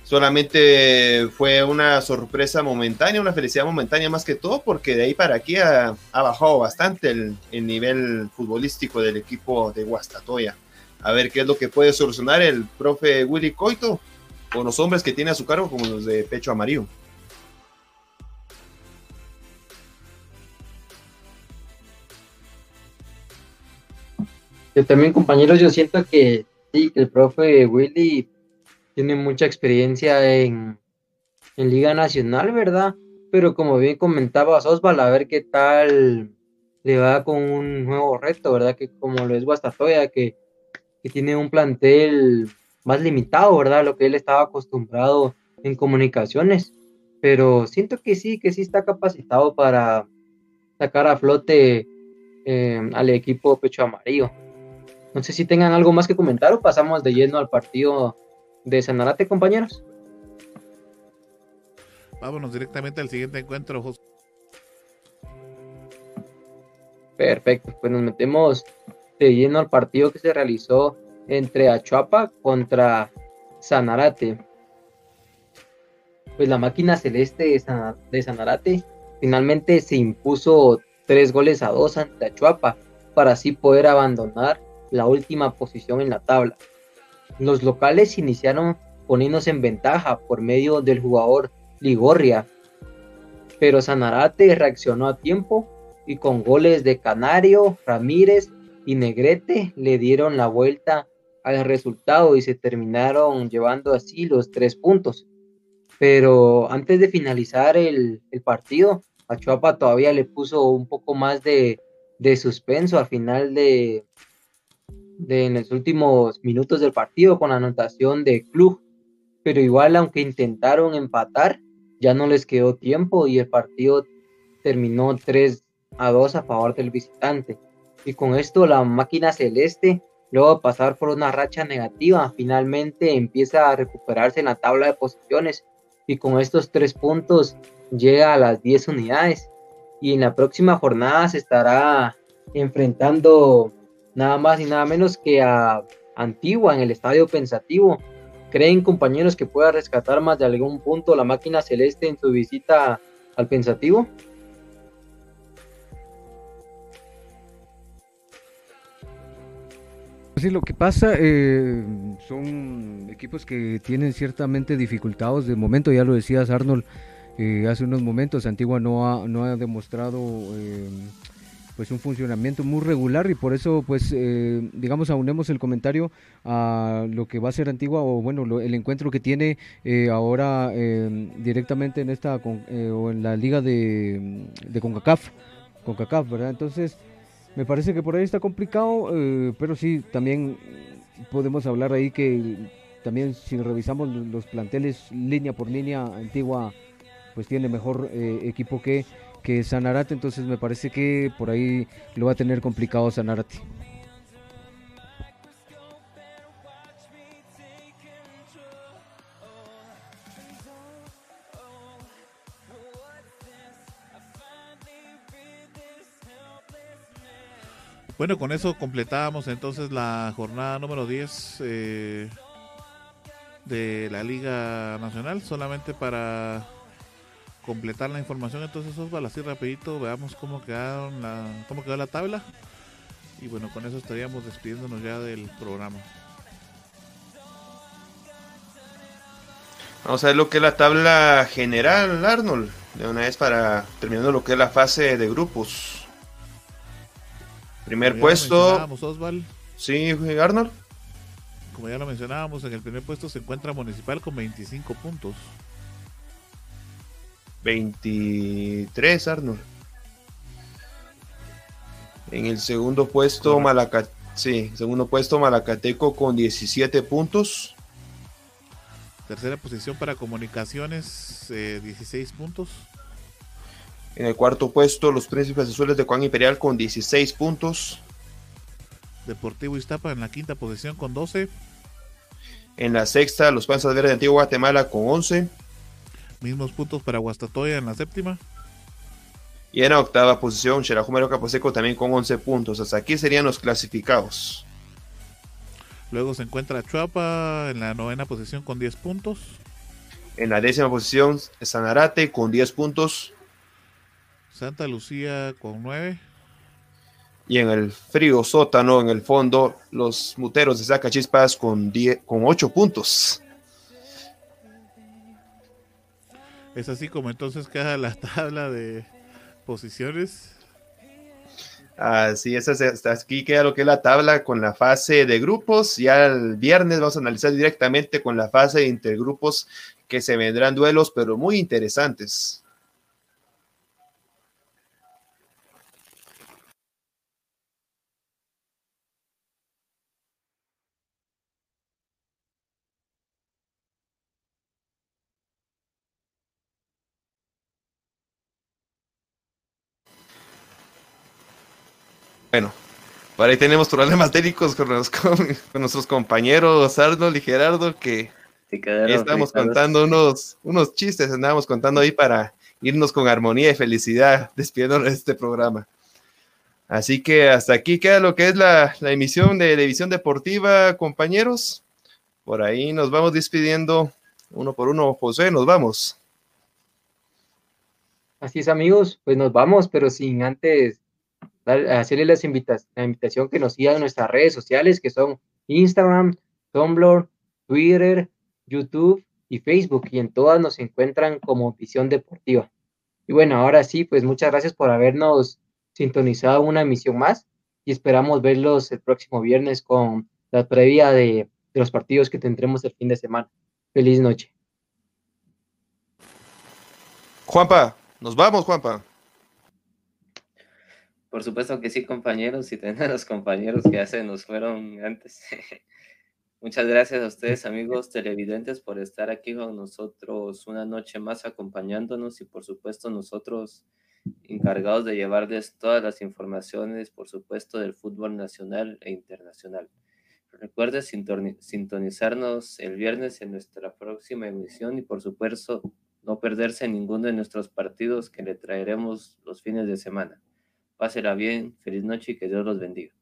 solamente fue una sorpresa momentánea, una felicidad momentánea más que todo, porque de ahí para aquí ha, bajado bastante el, nivel futbolístico del equipo de Guastatoya. A ver qué es lo que puede solucionar el profe Willy Coito con los hombres que tiene a su cargo, como los de pecho amarillo. Yo también, compañeros, yo siento que sí, que el profe Willy tiene mucha experiencia en, Liga Nacional, ¿verdad? Pero como bien comentaba Osval, a ver qué tal le va con un nuevo reto, ¿verdad? Que como lo es Guastatoya, que, que tiene un plantel más limitado, ¿verdad? Lo que él estaba acostumbrado en comunicaciones. Pero siento que sí, que sí está capacitado para sacar a flote eh, al equipo Pecho Amarillo. No sé si tengan algo más que comentar o pasamos de lleno al partido de Sanarate, compañeros. Vámonos directamente al siguiente encuentro, José. Perfecto, pues nos metemos de lleno al partido que se realizó entre Achuapa contra Sanarate. Pues la máquina celeste de Sanarate finalmente se impuso tres goles a dos ante Achuapa para así poder abandonar la última posición en la tabla. Los locales iniciaron poniéndose en ventaja por medio del jugador Ligorria, pero Sanarate reaccionó a tiempo y con goles de Canario, Ramírez y Negrete le dieron la vuelta al resultado y se terminaron llevando así los tres puntos. Pero antes de finalizar el, partido, a Chuapa todavía le puso un poco más de, de suspenso al final de, en los últimos minutos del partido con anotación de Club, pero igual aunque intentaron empatar, ya no les quedó tiempo y el partido terminó 3 a 2 a favor del visitante. Y con esto la máquina celeste, luego de pasar por una racha negativa, finalmente empieza a recuperarse en la tabla de posiciones y con estos tres puntos llega a las 10 unidades. Y en la próxima jornada se estará enfrentando nada más y nada menos que a Antigua en el Estadio Pensativo. ¿Creen compañeros que pueda rescatar más de algún punto la máquina celeste en su visita al Pensativo? Sí, lo que pasa eh, son equipos que tienen ciertamente dificultades de momento, ya lo decías Arnold eh, hace unos momentos, Antigua no ha, no ha demostrado eh, pues un funcionamiento muy regular y por eso pues eh, digamos aunemos el comentario a lo que va a ser Antigua o bueno el encuentro que tiene eh, ahora eh, directamente en esta o en la liga de, de Concacaf Concacaf verdad entonces me parece que por ahí está complicado pero sí también podemos hablar ahí que también si revisamos los planteles línea por línea Antigua pues tiene mejor equipo que que Sanarate, entonces me parece que por ahí lo va a tener complicado Sanarate. Bueno, con eso completábamos entonces la jornada número 10 eh, de la Liga Nacional, solamente para completar la información, entonces Osval, así rapidito, veamos cómo quedaron la, cómo quedó la tabla. Y bueno, con eso estaríamos despidiéndonos ya del programa. Vamos a ver lo que es la tabla general, Arnold. De una vez para terminando lo que es la fase de grupos. Primer puesto. Sí, Arnold. como ya lo mencionábamos, en el primer puesto se encuentra Municipal con 25 puntos. 23, Arnold. En el segundo puesto, Malacateco. Sí, segundo puesto, Malacateco con 17 puntos. Tercera posición para Comunicaciones, 16 puntos. En el cuarto puesto, los Príncipes Azules de Juan Imperial con 16 puntos. Deportivo Iztapa en la quinta posición con 12. En la sexta, los Panzas Verdes de Antigua Guatemala con 11. Mismos puntos para Guastatoya en la séptima. Y en la octava posición, Xerajumero Caposeco también con 11 puntos. Hasta aquí serían los clasificados. Luego se encuentra Chuapa en la novena posición con 10 puntos. En la décima posición, Sanarate con 10 puntos. Santa Lucía con 9. Y en el frío sótano, en el fondo, los muteros de Zacachispas con, 10, con 8 puntos. Es así como entonces queda la tabla de posiciones. Así es, hasta aquí queda lo que es la tabla con la fase de grupos. Ya el viernes vamos a analizar directamente con la fase de intergrupos que se vendrán duelos, pero muy interesantes. Bueno, por ahí tenemos problemas técnicos con, los, con, con nuestros compañeros Arnold y Gerardo que estamos contando unos, unos chistes, andábamos contando ahí para irnos con armonía y felicidad despidiendo este programa. Así que hasta aquí queda lo que es la, la emisión de División Deportiva, compañeros. Por ahí nos vamos despidiendo uno por uno. José, nos vamos. Así es, amigos, pues nos vamos, pero sin antes hacerle las la invitación que nos sigan nuestras redes sociales, que son Instagram, Tumblr, Twitter, YouTube y Facebook, y en todas nos encuentran como Visión Deportiva. Y bueno, ahora sí, pues muchas gracias por habernos sintonizado una emisión más y esperamos verlos el próximo viernes con la previa de, de los partidos que tendremos el fin de semana. Feliz noche. Juanpa, nos vamos, Juanpa. Por supuesto que sí, compañeros, y tener los compañeros que ya se nos fueron antes. Muchas gracias a ustedes, amigos televidentes, por estar aquí con nosotros una noche más acompañándonos y por supuesto nosotros encargados de llevarles todas las informaciones, por supuesto, del fútbol nacional e internacional. Recuerde sintonizarnos el viernes en nuestra próxima emisión y por supuesto no perderse ninguno de nuestros partidos que le traeremos los fines de semana. Pásela bien, feliz noche y que Dios los bendiga.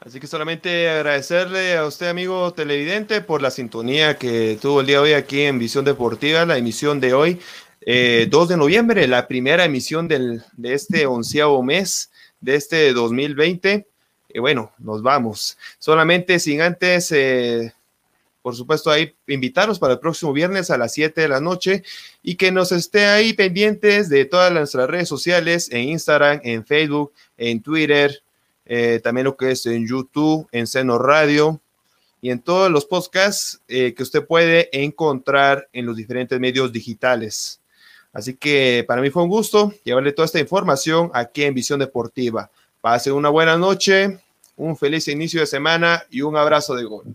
Así que solamente agradecerle a usted, amigo televidente, por la sintonía que tuvo el día de hoy aquí en Visión Deportiva, la emisión de hoy, eh, 2 de noviembre, la primera emisión del, de este onceavo mes de este 2020. Y bueno, nos vamos. Solamente sin antes eh, por supuesto, ahí invitarlos para el próximo viernes a las 7 de la noche y que nos esté ahí pendientes de todas nuestras redes sociales, en Instagram, en Facebook, en Twitter, eh, también lo que es en YouTube, en Seno Radio y en todos los podcasts eh, que usted puede encontrar en los diferentes medios digitales. Así que para mí fue un gusto llevarle toda esta información aquí en Visión Deportiva. Pase una buena noche, un feliz inicio de semana y un abrazo de gol.